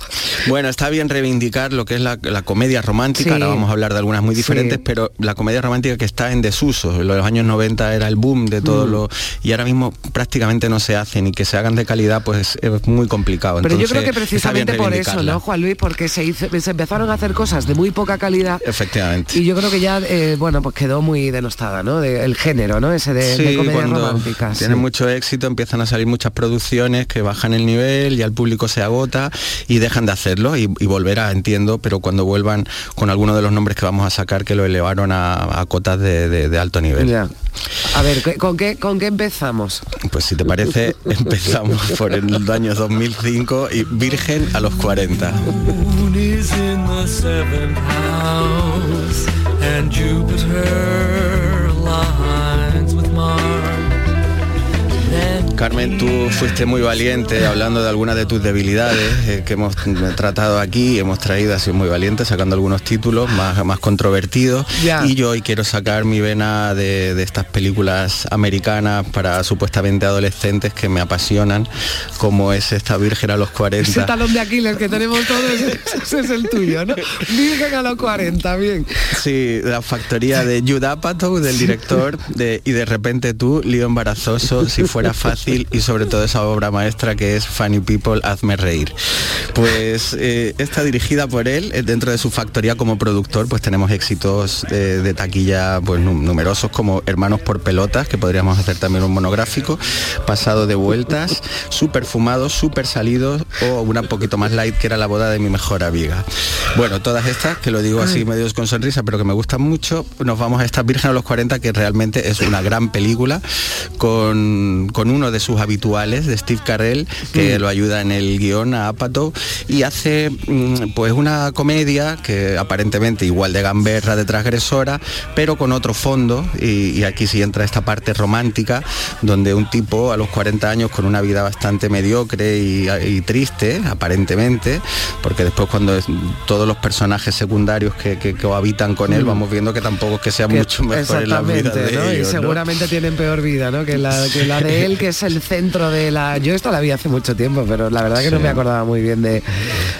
Bueno, está bien reivindicar lo que es la, la comedia romántica, Sí. ahora vamos a hablar de algunas muy diferentes, Sí. pero la comedia romántica que está en desuso. En los años 90 era el boom de todo Mm. lo... Y ahora mismo prácticamente no se hacen y que se hagan de calidad pues es muy complicado. Pero yo creo que precisamente por eso. ¿no, Juan Luis? Porque se, hizo- se empezaron a hacer cosas de muy poca calidad Efectivamente. y yo creo que ya, eh, bueno, pues quedó muy denostada, ¿no? De- el género, ¿no? Ese de, de Sí, comedias cuando románticas. tienen sí. mucho éxito empiezan a salir muchas producciones que bajan el nivel, ya el público se agota y dejan de hacerlo y, y volverá, entiendo, pero cuando vuelvan con alguno de los nombres que vamos a sacar que lo elevaron a, a cotas de, de- de alto nivel. Ya. A ver, ¿qué- ¿con qué, ¿con qué empezamos? Pues si te parece, <laughs> empezamos por el año 2005 y Virgen a los 40. moon is in the seventh house, and Jupiter aligns with Mars. Then Carmen, tú fuiste muy valiente hablando de algunas de tus debilidades eh, que hemos tratado aquí, hemos traído así muy valiente, sacando algunos títulos más, más controvertidos. Ya. Y yo hoy quiero sacar mi vena de, de estas películas americanas para supuestamente adolescentes que me apasionan, como es esta Virgen a los 40. Ese talón de Aquiles que tenemos todos, ese es el tuyo, ¿no? Virgen a los 40, bien. Sí, la factoría de Judd Apatow, del director, de, y de repente tú, lío embarazoso, si fuera <laughs> fácil, y sobre todo esa obra maestra que es Funny People, hazme reír. Pues eh, está dirigida por él, eh, dentro de su factoría como productor, pues tenemos éxitos de, de taquilla pues num- numerosos como Hermanos por Pelotas, que podríamos hacer también un monográfico, Pasado de Vueltas, Súper Fumados, Súper Salidos, o una poquito más light que era La Boda de mi mejor amiga. Bueno, todas estas, que lo digo así medio con sonrisa, pero que me gustan mucho, nos vamos a esta Virgen a los 40, que realmente es una gran película, con, con uno de sus habituales, de Steve Carell, que Mm. lo ayuda en el guion a Apatow, y hace mm, pues una comedia que aparentemente igual de gamberra, de transgresora, pero con otro fondo, y, y aquí sí entra esta parte romántica, donde un tipo a los 40 años con una vida bastante mediocre y, y triste, aparentemente, porque después cuando es- todos los personajes secundarios que, que cohabitan con él, Mm. vamos viendo que tampoco es que sea Que- mucho mejor en la vida de ¿no? ellos, y ¿no? seguramente tienen peor vida, ¿no? Que la, que la de él, que es el centro de la. Yo esto la vi hace mucho tiempo, pero la verdad que no me acordaba muy bien de,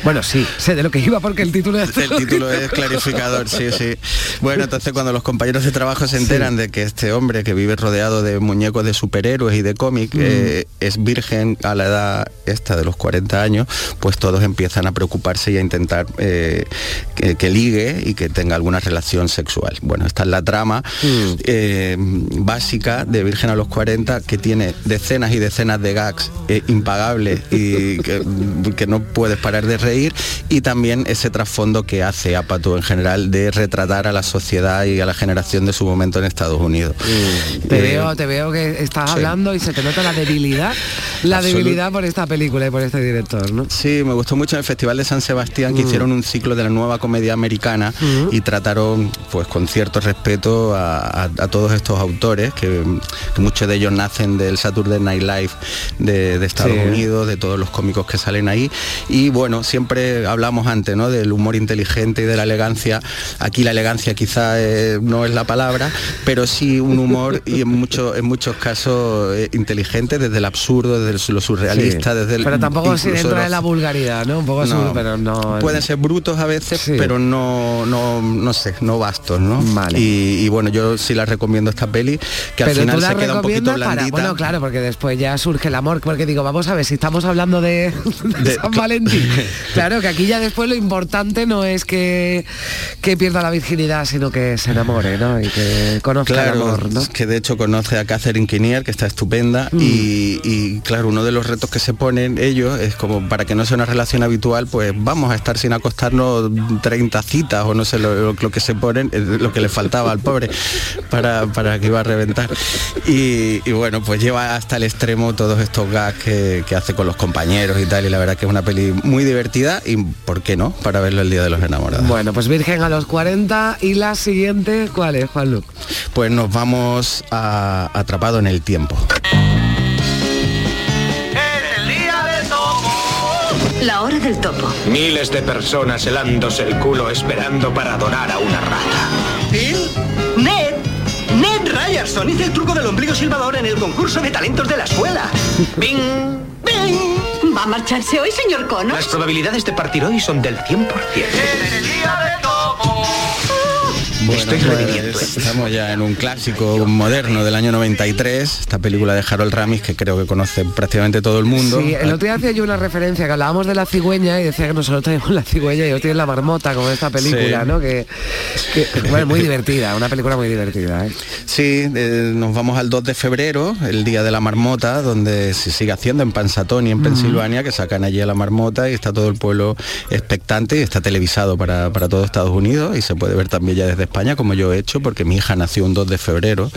Bueno, sí, sé de lo que iba porque el título es... El título es clarificador, sí, sí. Bueno, entonces cuando los compañeros de trabajo se enteran de que este hombre que vive rodeado de muñecos de superhéroes y de cómic Mm. eh, es virgen a la edad esta de los 40 años, pues todos empiezan a preocuparse y a intentar eh, que, que ligue y que tenga alguna relación sexual. Bueno, esta es la trama Mm. eh, básica de Virgen a los 40 que tiene decenas y decenas de gags eh, impagables y que, que no puedes parar de reír y también ese trasfondo que hace Apatow en general de retratar a la sociedad y a la generación de su momento en Estados Unidos. Te Eh, veo, te veo que estás sí. hablando y se te nota la debilidad, la Absolut- debilidad por esta película y por este director, ¿no? Sí, me gustó mucho en el Festival de San Sebastián que Mm. hicieron un ciclo de la nueva comedia americana Mm. y trataron pues con cierto respeto a, a- a todos estos autores, que, que muchos de ellos nacen del Saturday Night Live de, de Estados Sí. Unidos, de todos los cómicos que salen ahí. Y bueno, siempre hablamos antes ¿no? del humor inteligente y de la elegancia. Aquí la elegancia quizá eh, no es la palabra, pero sí un humor y en, mucho, en muchos casos eh, inteligente, desde el absurdo, desde lo surrealista, Sí. desde el Pero tampoco si dentro de la vulgaridad, ¿no? Un poco No. pero no... Pueden ser brutos a veces, pero no, no, no sé, no bastos, ¿no? Y, y bueno, yo sí la recomiendo esta peli, que al final se queda un poquito para, blandita. bueno, claro, porque después ya surge el amor, porque digo, vamos a ver, si estamos hablando de, <laughs> de San <laughs> Valentín, <laughs> claro, que aquí ya después lo importante no es que, que pierda la virginidad, sino que se enamore, ¿no? Y que conozca el Claro, amor, ¿no? es que de hecho conoce a Catherine Kinnear, que está estupenda, Mm. y, y, claro, uno de los retos que se ponen ellos es como para que no sea una relación habitual, pues vamos a estar sin acostarnos 30 citas o no sé lo, que se ponen, es lo que le faltaba al pobre para, para que iba a reventar. Y, y bueno, pues lleva hasta el extremo todos estos gags que, que hace con los compañeros y tal, y la verdad que es una peli muy divertida y, ¿por qué no?, para verlo el Día de los Enamorados. Bueno, pues Virgen a los 40 y la siguiente, ¿cuál es, Juan Luc? Pues nos vamos a Atrapado en el Tiempo. La hora del topo. Miles de personas helándose el culo esperando para adorar a una rata. ¿Phil? ¡Ned! ¡Ned Ryerson hizo el truco del ombligo silbador en el concurso de talentos de la escuela! <laughs> ¡Bing! ¡Bing! ¿Va a marcharse hoy, señor Connors? Las probabilidades de partir hoy son del 100%. Bueno, Estoy pues. Estamos ya en un clásico moderno del año 93, esta película de Harold Ramis que creo que conoce prácticamente todo el mundo. Sí, el otro día hacía yo una referencia que hablábamos de la cigüeña y decía que nosotros tenemos la cigüeña y ellos tienen la marmota como esta película, Sí. ¿no? Que, que- bueno, muy divertida, una película muy divertida, ¿eh? Sí, eh, nos vamos al 2 de febrero, el día de la marmota, donde se sigue haciendo en Pansatoni, en Pensilvania, que sacan allí a la marmota y está todo el pueblo expectante y está televisado para, para todo Estados Unidos y se puede ver también ya desde España, como yo he hecho, porque mi hija nació un 2 de febrero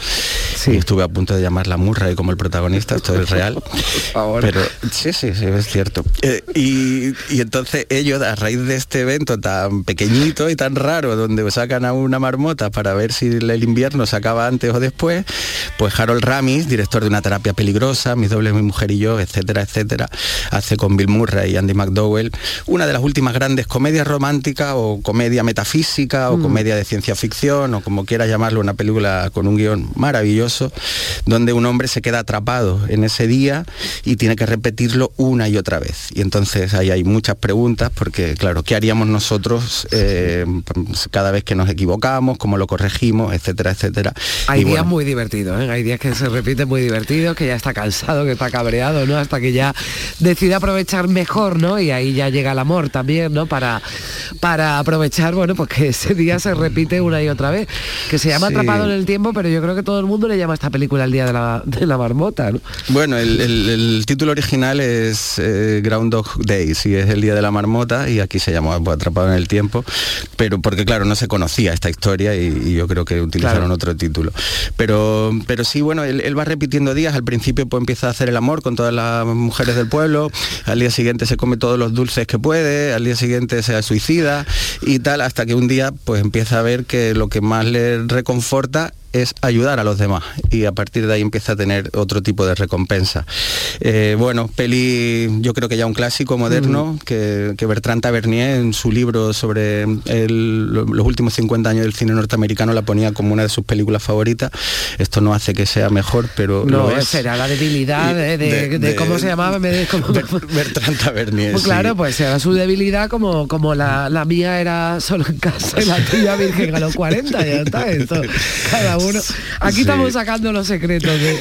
y estuve a punto de llamarla Murray como el protagonista, esto es real. <laughs> Pero sí, sí, sí, es cierto. Eh, y, y entonces ellos, a raíz de este evento tan pequeñito y tan raro, donde sacan a una marmota para ver si el invierno se acaba antes o después, pues Harold Ramis, director de una terapia peligrosa, Mis dobles, mi mujer y yo, etcétera, etcétera, hace con Bill Murray y Andy McDowell una de las últimas grandes comedias románticas o comedia metafísica o Mm. comedia de ciencia ficción o como quiera llamarlo, una película con un guion maravilloso, donde un hombre se queda atrapado en ese día y tiene que repetirlo una y otra vez. Y entonces ahí hay muchas preguntas, porque claro, ¿qué haríamos nosotros eh, cada vez que nos equivocamos? ¿Cómo lo corregimos? Etcétera, etcétera. Hay Y días bueno, muy divertidos, ¿eh? hay días que se repiten muy divertidos, que ya está cansado, que está cabreado, ¿no? Hasta que ya decide aprovechar mejor, ¿no? Y ahí ya llega el amor también, ¿no? Para, para aprovechar, bueno, pues que ese día se repite una y otra vez. Que se llama Sí. Atrapado en el Tiempo, pero yo creo que todo el mundo le llama a esta película el día de la, de la marmota, ¿no? Bueno, el, el- el título original es eh, Groundhog Day, sí, es el día de la marmota y aquí se llamó pues, Atrapado en el tiempo, pero porque claro, no se conocía esta historia y, y yo creo que utilizaron Claro. otro título. Pero, pero sí, bueno, él, él va repitiendo días, al principio pues empieza a hacer el amor con todas las mujeres del pueblo, al día siguiente se come todos los dulces que puede, al día siguiente se suicida y tal, hasta que un día pues empieza a ver que lo que más le reconforta es ayudar a los demás y a partir de ahí empieza a tener otro tipo de recompensa. Eh, bueno, peli yo creo que ya un clásico moderno que, que Bertrand Tavernier en su libro sobre el- los últimos 50 años del cine norteamericano la ponía como una de sus películas favoritas. Esto no hace que sea mejor, pero No, lo es. será la debilidad de, de- de- de cómo se llamaba. Bertrand Tavernier. Pues sí. claro, pues era su debilidad como, como la, la mía era solo en casa y la tuya virgen a los 40, ya está. Esto, cada uno. Aquí Sí. estamos sacando los secretos de.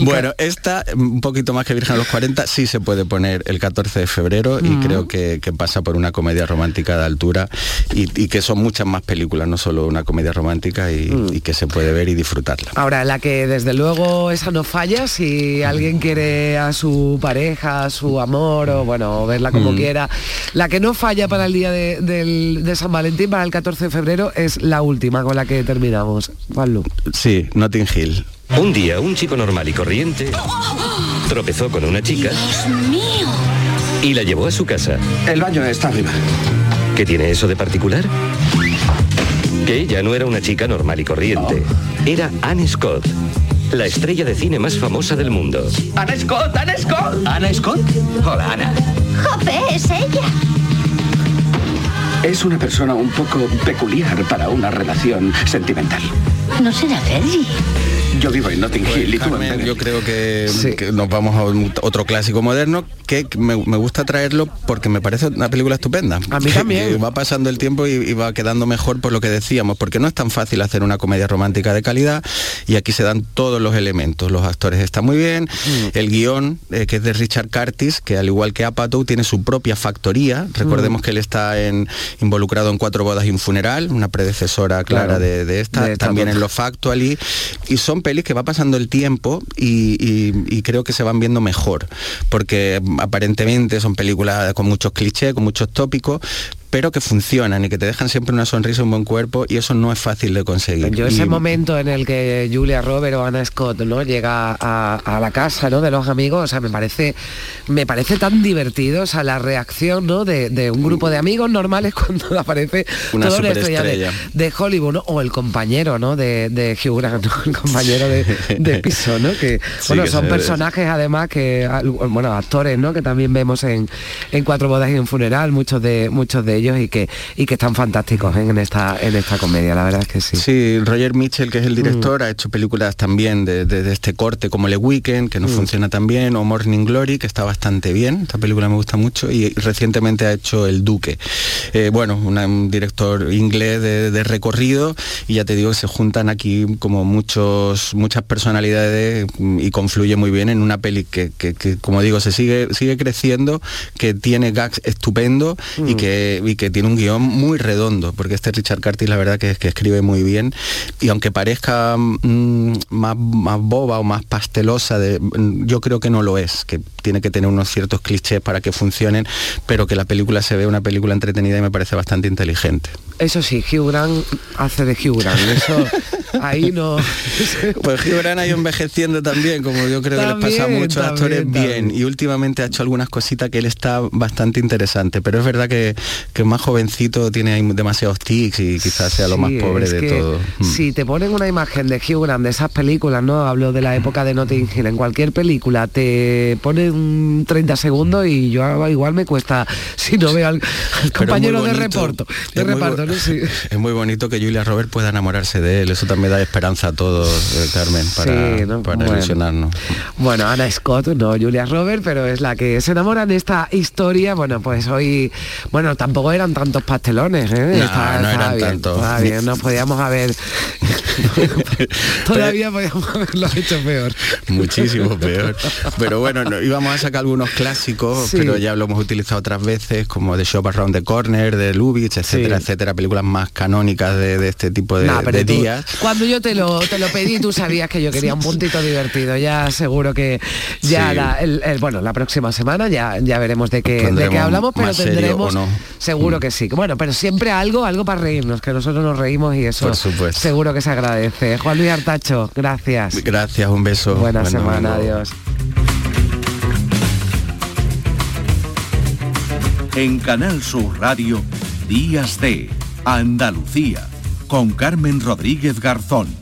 <laughs> Bueno, esta, un poquito más que Virgen a los 40, sí se puede poner el 14 de febrero y creo que, que pasa por una comedia romántica de altura y, y que son muchas más películas, no solo una comedia romántica y, Mm. y que se puede ver y disfrutarla. Ahora, la que desde luego esa no falla, si alguien quiere a su pareja, a su amor, o bueno, verla como Mm. quiera, la que no falla para el día de San Valentín, para el 14 de febrero, es la última con la que terminamos. Sí, Notting Hill. Un día, un chico normal y corriente tropezó con una chica mío. y la llevó a su casa. El baño está arriba. ¿Qué tiene eso de particular? Que ella no era una chica normal y corriente. Era Anne Scott, la estrella de cine más famosa del mundo. ¡Ana Scott! ¡Ana Scott! ¿Ana Scott? Hola, Ana. Jope, es ella. Es una persona un poco peculiar para una relación sentimental. ¿No será Fergie? Yo vivo en Notting Hill y tú Carmen, yo creo que, que nos vamos a un- otro clásico moderno que me, me gusta traerlo porque me parece una película estupenda. A mí también. que va pasando el tiempo y, y va quedando mejor por lo que decíamos, porque no es tan fácil hacer una comedia romántica de calidad y aquí se dan todos los elementos. Los actores están muy bien, Mm. el guion, eh, que es de Richard Curtis, que al igual que Apatow tiene su propia factoría. Recordemos Mm. que él está en, involucrado en Cuatro bodas y un funeral, una predecesora clara Claro. de, de esta, De esta también en Los Factually, y son pelis que va pasando el tiempo y, creo que se van viendo mejor, porque aparentemente son películas con muchos clichés, con muchos tópicos, pero que funcionan y que te dejan siempre una sonrisa, un buen cuerpo, y eso no es fácil de conseguir. Yo ese Y- momento en el que Julia Robert o Anna Scott no llega a, a la casa ¿no? de los amigos, o sea, me parece, me parece tan divertido, o sea, la reacción ¿no? de, de un grupo de amigos normales <laughs> cuando aparece Una una estrella de, de Hollywood, ¿no? o el compañero ¿no? de, de Hugh Grant, ¿no? el compañero de, de <laughs> piso, ¿no? que Sí, bueno, que son personajes además que, bueno, actores, ¿no? que también vemos en, en Cuatro bodas y un funeral, muchos de, muchos de ellos y que, y que están fantásticos ¿eh? en esta, en esta comedia, la verdad es que sí. Sí, Roger Mitchell, que es el director, Mm. ha hecho películas también de, de- de este corte como Le Weekend, que no Mm. funciona tan bien, o Morning Glory, que está bastante bien. Esta película me gusta mucho. Y recientemente ha hecho El Duque. Eh, bueno, una- un director inglés de, de recorrido, y ya te digo que se juntan aquí como muchos, muchas personalidades y confluye muy bien en una peli que, que- que, como digo, se sigue, sigue creciendo, que tiene gags estupendo y, Mm. que, y que tiene un guion muy redondo, porque este Richard Curtis la verdad que, es que escribe muy bien y aunque parezca mm, más, más boba o más pastelosa, de, mm, yo creo que no lo es, que tiene que tener unos ciertos clichés para que funcionen, pero que la película se ve una película entretenida y me parece bastante inteligente. Eso sí, Hugh Grant hace de Hugh Grant. Eso <laughs> ahí no. Pues Hugh Grant ha ido envejeciendo también, como yo creo que les pasa a También, muchos actores también, bien. Y últimamente ha hecho algunas cositas que él está bastante interesante. Pero es verdad que, que más jovencito tiene demasiados tics y quizás sea lo más pobre de todo. Mm. Si te ponen una imagen de Hugh Grant de esas películas, ¿no? Hablo de la época de Notting Hill, en cualquier película te ponen 30 segundos y yo igual me cuesta <laughs> si no veo al, compañero de reparto, de Es muy reparto, bu- ¿no? Sí. <laughs> Es muy bonito que Julia Robert pueda enamorarse de él. Eso también da esperanza a todos, eh, Carmen, para, Sí, ¿no? para Bueno. ilusionarnos. Bueno, Ana Scott, no Julia Robert, pero es la que se enamora en esta historia. Bueno, pues hoy, bueno, tampoco eran tantos pastelones, ¿eh? No, no eran bien, tantos. estaba bien, nos podíamos haber, <laughs> todavía podíamos haberlo hecho peor. Muchísimo peor. Pero bueno, no, íbamos a sacar algunos clásicos, Sí. pero ya lo hemos utilizado otras veces, como The Shop Around the Corner, de Lubitsch, etcétera, Sí. etcétera, películas más canónicas de, de este tipo de, Nah, pero de tú- días. Cuando yo te lo, te lo pedí, tú sabías que yo quería un puntito divertido. Ya seguro que ya Sí. la, el- el- bueno, la próxima semana ya, ya veremos de qué, de qué hablamos, pero tendremos no. Seguro Mm. que sí. Bueno, pero siempre algo, algo para reírnos, que nosotros nos reímos y eso Por supuesto. seguro que se agradece. Juan Luis Artacho, gracias. Gracias, un beso. Buena Buen semana, adiós. En Canal Sur Radio, Días de Andalucía, con Carmen Rodríguez Garzón.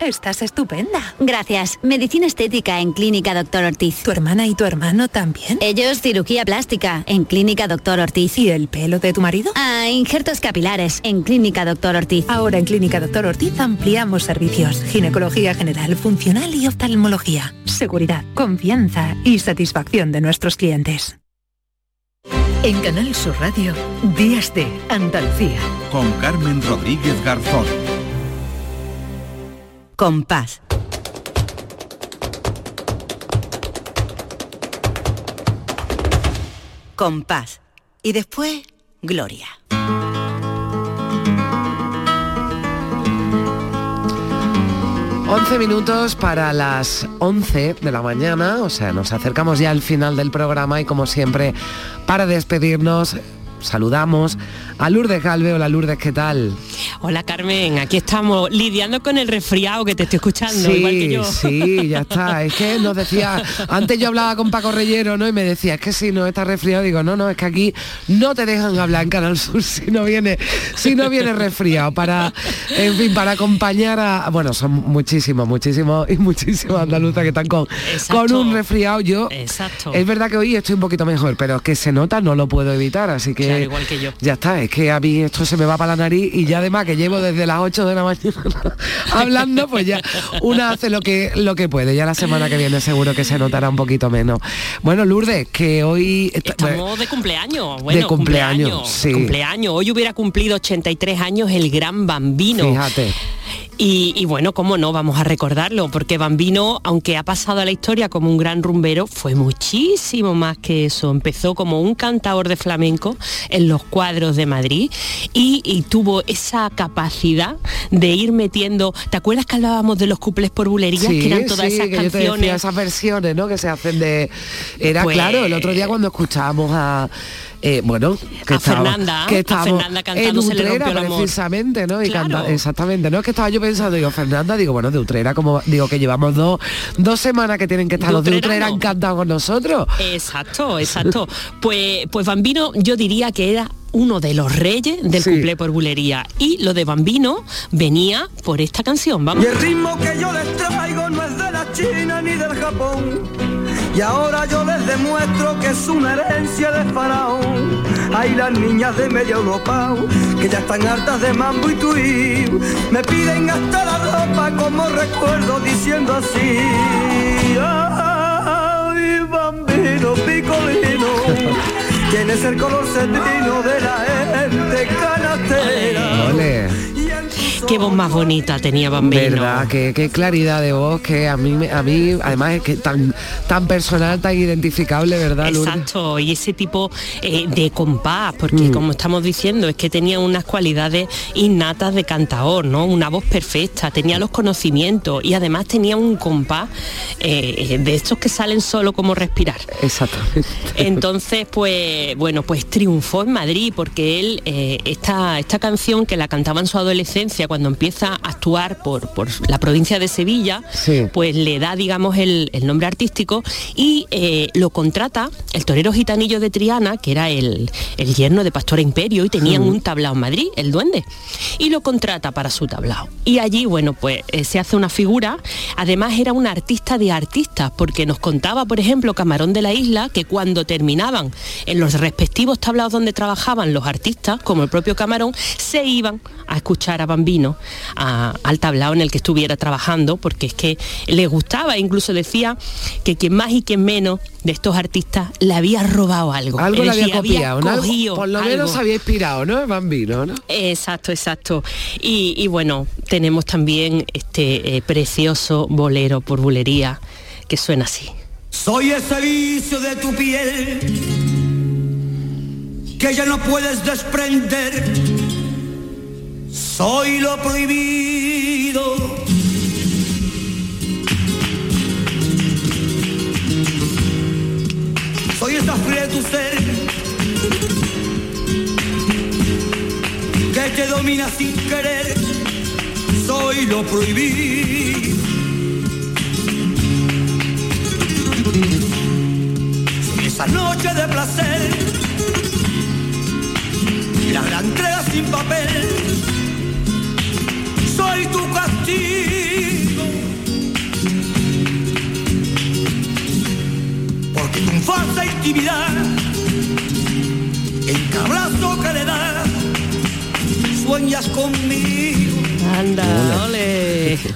Estás estupenda. Gracias. Medicina estética en Clínica Doctor Ortiz. ¿Tu hermana y tu hermano también? Ellos cirugía plástica en Clínica Doctor Ortiz. ¿Y el pelo de tu marido? Ah, injertos capilares en Clínica Doctor Ortiz. Ahora en Clínica Doctor Ortiz ampliamos servicios. Ginecología general, funcional y oftalmología. Seguridad, confianza y satisfacción de nuestros clientes. En Canal Sur Radio, Días de Andalucía. Con Carmen Rodríguez Garzón. Compás. Compás. Y después, Gloria. Once minutos para las 11 de la mañana, o sea, nos acercamos ya al final del programa y como siempre, para despedirnos, saludamos a Lourdes Galve. Hola Lourdes, ¿qué tal? Hola Carmen, aquí estamos lidiando con el resfriado que te estoy escuchando, Sí, igual que yo. sí, ya está. <laughs> Es que nos decía, antes yo hablaba con Paco Reyero, ¿no? Y me decía, es que si no está resfriado, digo, no, no, es que aquí no te dejan hablar en Canal Sur si no viene, si no viene resfriado. Para, en fin, para acompañar a. Bueno, son muchísimos, muchísimos y muchísimos andaluzas que están con, con un resfriado. Yo Exacto. es verdad que hoy estoy un poquito mejor, pero es que se nota, no lo puedo evitar, así que Claro, igual que yo. ya está, es que a mí esto se me va para la nariz y ya además que llevo desde las 8 de la mañana <laughs> hablando, pues ya una hace lo que lo que puede. Ya la semana que viene seguro que se notará un poquito menos. Bueno, Lourdes, que hoy está- Estamos de cumpleaños, bueno, De cumpleaños, sí. cumpleaños. Hoy hubiera cumplido 83 años el gran Bambino. Fíjate. Y, y bueno, cómo no, vamos a recordarlo, porque Bambino, aunque ha pasado a la historia como un gran rumbero, fue muchísimo más que eso. Empezó como un cantador de flamenco en los cuadros de Madrid y, y tuvo esa capacidad de ir metiendo. ¿Te acuerdas que hablábamos de los cuples por bulerías? Sí, que eran todas sí, esas que yo te canciones. decía esas versiones, ¿no? Que se hacen de. Era Pues- claro, el otro día cuando escuchábamos a. eh, bueno, que A estaba- Fernanda, que a estábamos Fernanda cantando en Se le Utrera, rompió el amor. precisamente, ¿no? Y Claro. canta- exactamente, ¿no? Es que estaba yo pensando, digo, Fernanda, digo, bueno, de Utrera, como digo que llevamos dos, dos semanas que tienen que estar De los de Utrera no. encantados con nosotros. Exacto, exacto. Pues, pues Bambino yo diría que era uno de los reyes del cuplé por bulería. Y lo de Bambino venía por esta canción. Vamos. Y el ritmo que yo les traigo no es de la China ni del Japón. Y ahora yo les demuestro que es una herencia de faraón. Hay las niñas de media Europa que ya están hartas de mambo y tuí. Me piden hasta la ropa como recuerdo diciendo así. Ay, bambino picolino. Tienes el color cetrino de la gente canastera. Qué voz más bonita tenía Bambino. Verdad, qué, qué claridad de voz, que a mí, me- a mí además es que tan, tan personal, tan identificable, ¿verdad, Lourdes? Exacto, y ese tipo eh, de compás, porque Mm. como estamos diciendo, es que tenía unas cualidades innatas de cantador, ¿no? Una voz perfecta, tenía los conocimientos y además tenía un compás eh, eh, de estos que salen solo como respirar. Exactamente. Entonces, pues, bueno, pues triunfó en Madrid porque él, eh, esta, esta canción que la cantaba en su adolescencia, cuando empieza a actuar por, por la provincia de Sevilla, Sí. pues le da, digamos, el, el nombre artístico y eh, lo contrata el torero gitanillo de Triana, que era el, el yerno de Pastora Imperio y tenían Mm. un tablao en Madrid, el duende, y lo contrata para su tablao. Y allí, bueno, pues eh, se hace una figura, además era un artista de artistas, porque nos contaba, por ejemplo, Camarón de la Isla, que cuando terminaban en los respectivos tablaos donde trabajaban los artistas, como el propio Camarón, se iban a escuchar a Bambino a- al tablao en el que estuviera trabajando, porque es que le gustaba, incluso decía que quien más y quien menos de estos artistas le había robado algo. Algo Es le había copiado, ¿no? Algo- cogido por lo algo. menos había inspirado, ¿no? El bambino, ¿no? Exacto, exacto. Y, y bueno, tenemos también este eh, precioso bolero por bulería que suena así. Soy ese vicio de tu piel que ya no puedes desprender soy lo prohibido. Soy esa fría de tu ser que te domina sin querer. Soy lo prohibido. Soy esa noche de placer, la gran entrega sin papel Que le sueñas conmigo. Anda, ole. <laughs>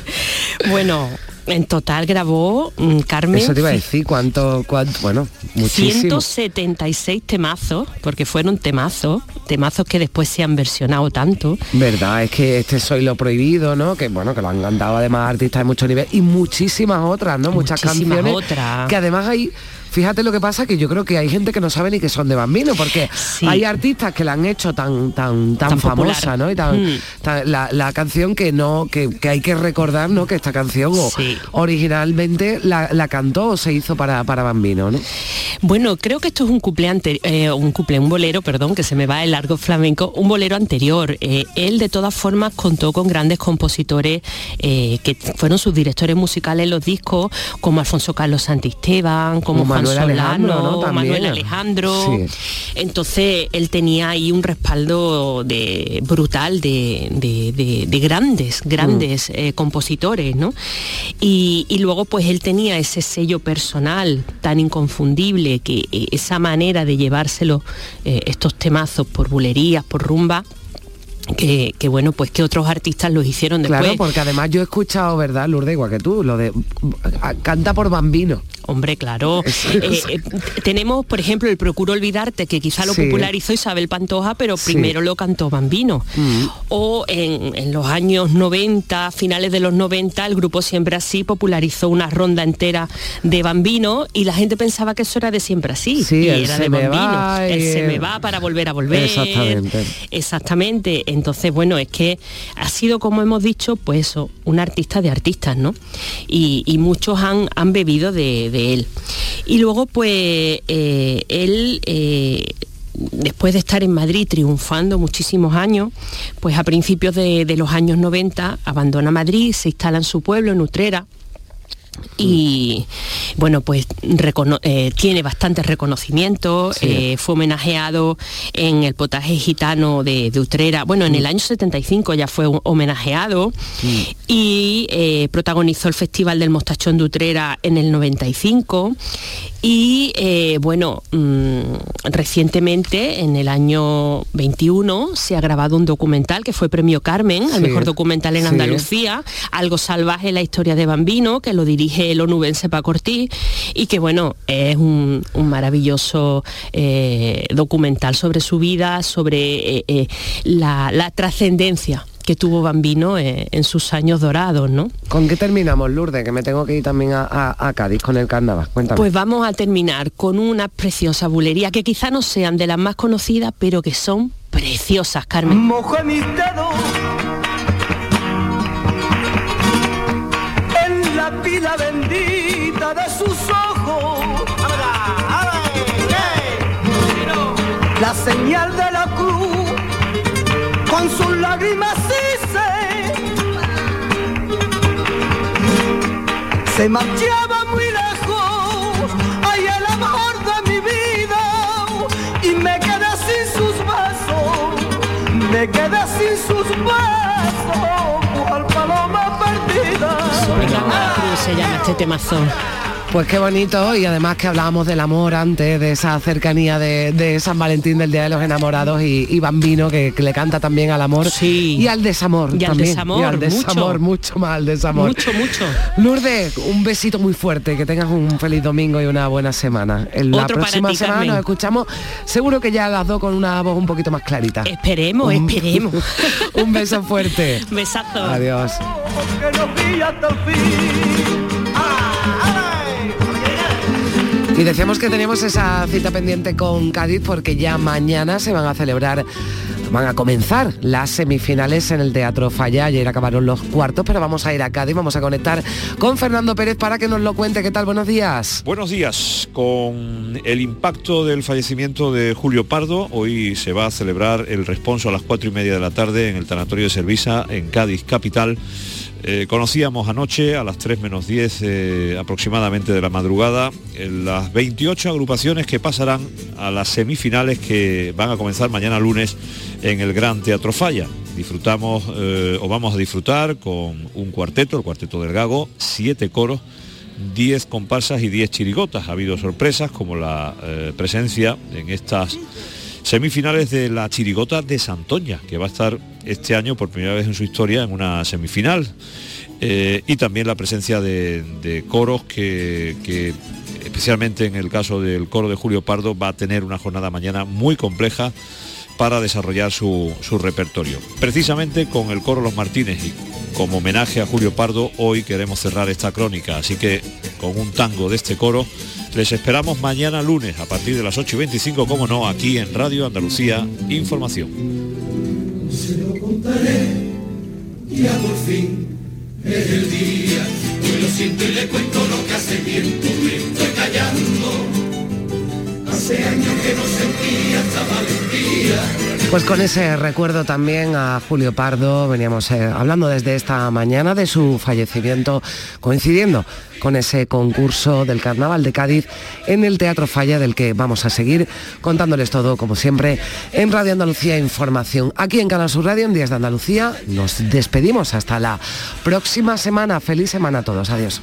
Bueno, en total grabó mm, Carmen Eso te iba a decir, cuánto, cuánto bueno, muchísimo. 176 temazos, porque fueron temazos, temazos que después se han versionado tanto. Verdad, es que este Soy lo prohibido, ¿no? Que bueno, que lo han cantado además artistas de mucho nivel y muchísimas otras, ¿no? Muchas Muchísimas canciones. otras. Que además hay, fíjate lo que pasa, que yo creo que hay gente que no sabe ni que son de Bambino, porque hay artistas que la han hecho tan, tan, tan, Tan popular. famosa, ¿no? Y tan, Mm. tan- la, la canción que no, que, que hay que recordar, ¿no? Que esta canción o- originalmente la, la cantó o se hizo para, para Bambino, ¿no? Bueno, creo que esto es un cuplé ante- eh, un cuplé, un bolero, perdón, que se me va el largo flamenco, un bolero anterior. Eh, él de todas formas contó con grandes compositores eh, que fueron sus directores musicales en los discos, como Alfonso Carlos Santisteban, como Como Juan Manuel Alejandro, Solano, ¿no? También. Manuel Alejandro. Sí. Entonces él tenía ahí un respaldo de, brutal de, de- de- de grandes, grandes Mm. eh, compositores, ¿no? Y, y luego pues él tenía ese sello personal tan inconfundible que eh, esa manera de llevárselo eh, estos temazos por bulerías, por rumba. Que, que bueno, pues que otros artistas los hicieron después. Claro, porque además yo he escuchado, ¿verdad, Lourdes, igual que tú, lo de canta por Bambino. Hombre, claro. <laughs> Eh, eh, tenemos, por ejemplo, el Procuro Olvidarte, que quizá lo Sí. popularizó Isabel Pantoja, pero Sí. primero lo cantó Bambino. Mm. O en, en los años 90, finales de los 90, el grupo Siempre Así popularizó una ronda entera de Bambino y la gente pensaba que eso era de Siempre Así. Sí, y era de Bambino. va y se me va para volver a volver. Exactamente. Exactamente. Entonces, bueno, es que ha sido, como hemos dicho, pues eso, un artista de artistas, ¿no? Y, y muchos han, han bebido de, de él. Y luego, pues, eh, él... eh, Después de estar en Madrid triunfando muchísimos años, pues a principios de, de los años 90 abandona Madrid, se instala en su pueblo, en Utrera, y bueno pues eh, tiene bastantes reconocimientos Sí. eh, fue homenajeado en el potaje gitano de, de Utrera bueno en el año 75 ya fue homenajeado y eh, protagonizó el Festival del Mostachón de Utrera en el 95 y eh, bueno, mm, recientemente, en el año 21, se ha grabado un documental que fue Premio Carmen, Sí, el mejor documental en sí. Andalucía, Algo salvaje, la historia de Bambino, que lo dirige el onubense Paco Ortiz, y que bueno, es un, un maravilloso eh, documental sobre su vida, sobre eh, eh, la, la trascendencia que tuvo Bambino eh, en sus años dorados, ¿no? ¿Con qué terminamos, Lourdes? Que me tengo que ir también a, a- a Cádiz con el carnaval. Cuéntame. Pues vamos a terminar con una preciosa bulería que quizá no sean de las más conocidas, pero que son preciosas, Carmen. Mis dedos pila bendita de sus ojos. La señal de la cruz con sus lágrimas hice. Se marchaba muy lejos, ay el amor de mi vida, y me quedé sin sus besos, me quedé sin sus besos, perdida. ¿Cómo se llama este temazo? Pues qué bonito y además que hablábamos del amor antes, de esa cercanía de, de San Valentín del Día de los Enamorados y, y Bambino que, que le canta también al amor y al desamor Y al también. desamor, y al desamor, mucho. mucho más al desamor. Mucho, mucho. Lourdes, un besito muy fuerte, que tengas un feliz domingo y una buena semana. En la Otro para próxima ti, semana Carmen. nos escuchamos seguro que ya las dos con una voz un poquito más clarita. Esperemos, Un- esperemos. <laughs> un beso fuerte. <laughs> Besazo. Adiós. Y decíamos que teníamos esa cita pendiente con Cádiz porque ya mañana se van a celebrar van a comenzar las semifinales en el Teatro Falla. Ayer acabaron los cuartos, pero vamos a ir a Cádiz, vamos a conectar con Fernando Pérez para que nos lo cuente. ¿Qué tal? Buenos días. Buenos días. Con el impacto del fallecimiento de Julio Pardo, hoy se va a celebrar el responso a las cuatro y media de la tarde en el Tanatorio de Servisa, en Cádiz, capital. Eh, conocíamos anoche a las 3 menos 10 eh, aproximadamente de la madrugada eh, las 28 agrupaciones que pasarán a las semifinales que van a comenzar mañana lunes en el Gran Teatro Falla. Disfrutamos o vamos a disfrutar con un cuarteto, el cuarteto del Gago, siete coros, 10 comparsas y 10 chirigotas. Ha habido sorpresas como la presencia en estas semifinales de la chirigota de Santoña, que va a estar este año por primera vez en su historia en una semifinal. Eh, y también la presencia de, coros que, especialmente en el caso del coro de Julio Pardo, va a tener una jornada mañana muy compleja para desarrollar su, su repertorio. Precisamente con el coro Los Martínez y como homenaje a Julio Pardo, hoy queremos cerrar esta crónica, así que con un tango de este coro les esperamos mañana lunes a partir de las 8 y 25, como no, aquí en Radio Andalucía Información. Se lo contaré, ya por fin es el día. Hoy lo siento y le cuento lo que hace tiempo me estoy callando. Pues con ese recuerdo también a Julio Pardo, veníamos eh, hablando desde esta mañana de su fallecimiento, coincidiendo con ese concurso del Carnaval de Cádiz en el Teatro Falla, del que vamos a seguir contándoles todo, como siempre, en Radio Andalucía Información. Aquí en Canal Sur Radio, en Días de Andalucía, nos despedimos hasta la próxima semana. Feliz semana a todos. Adiós.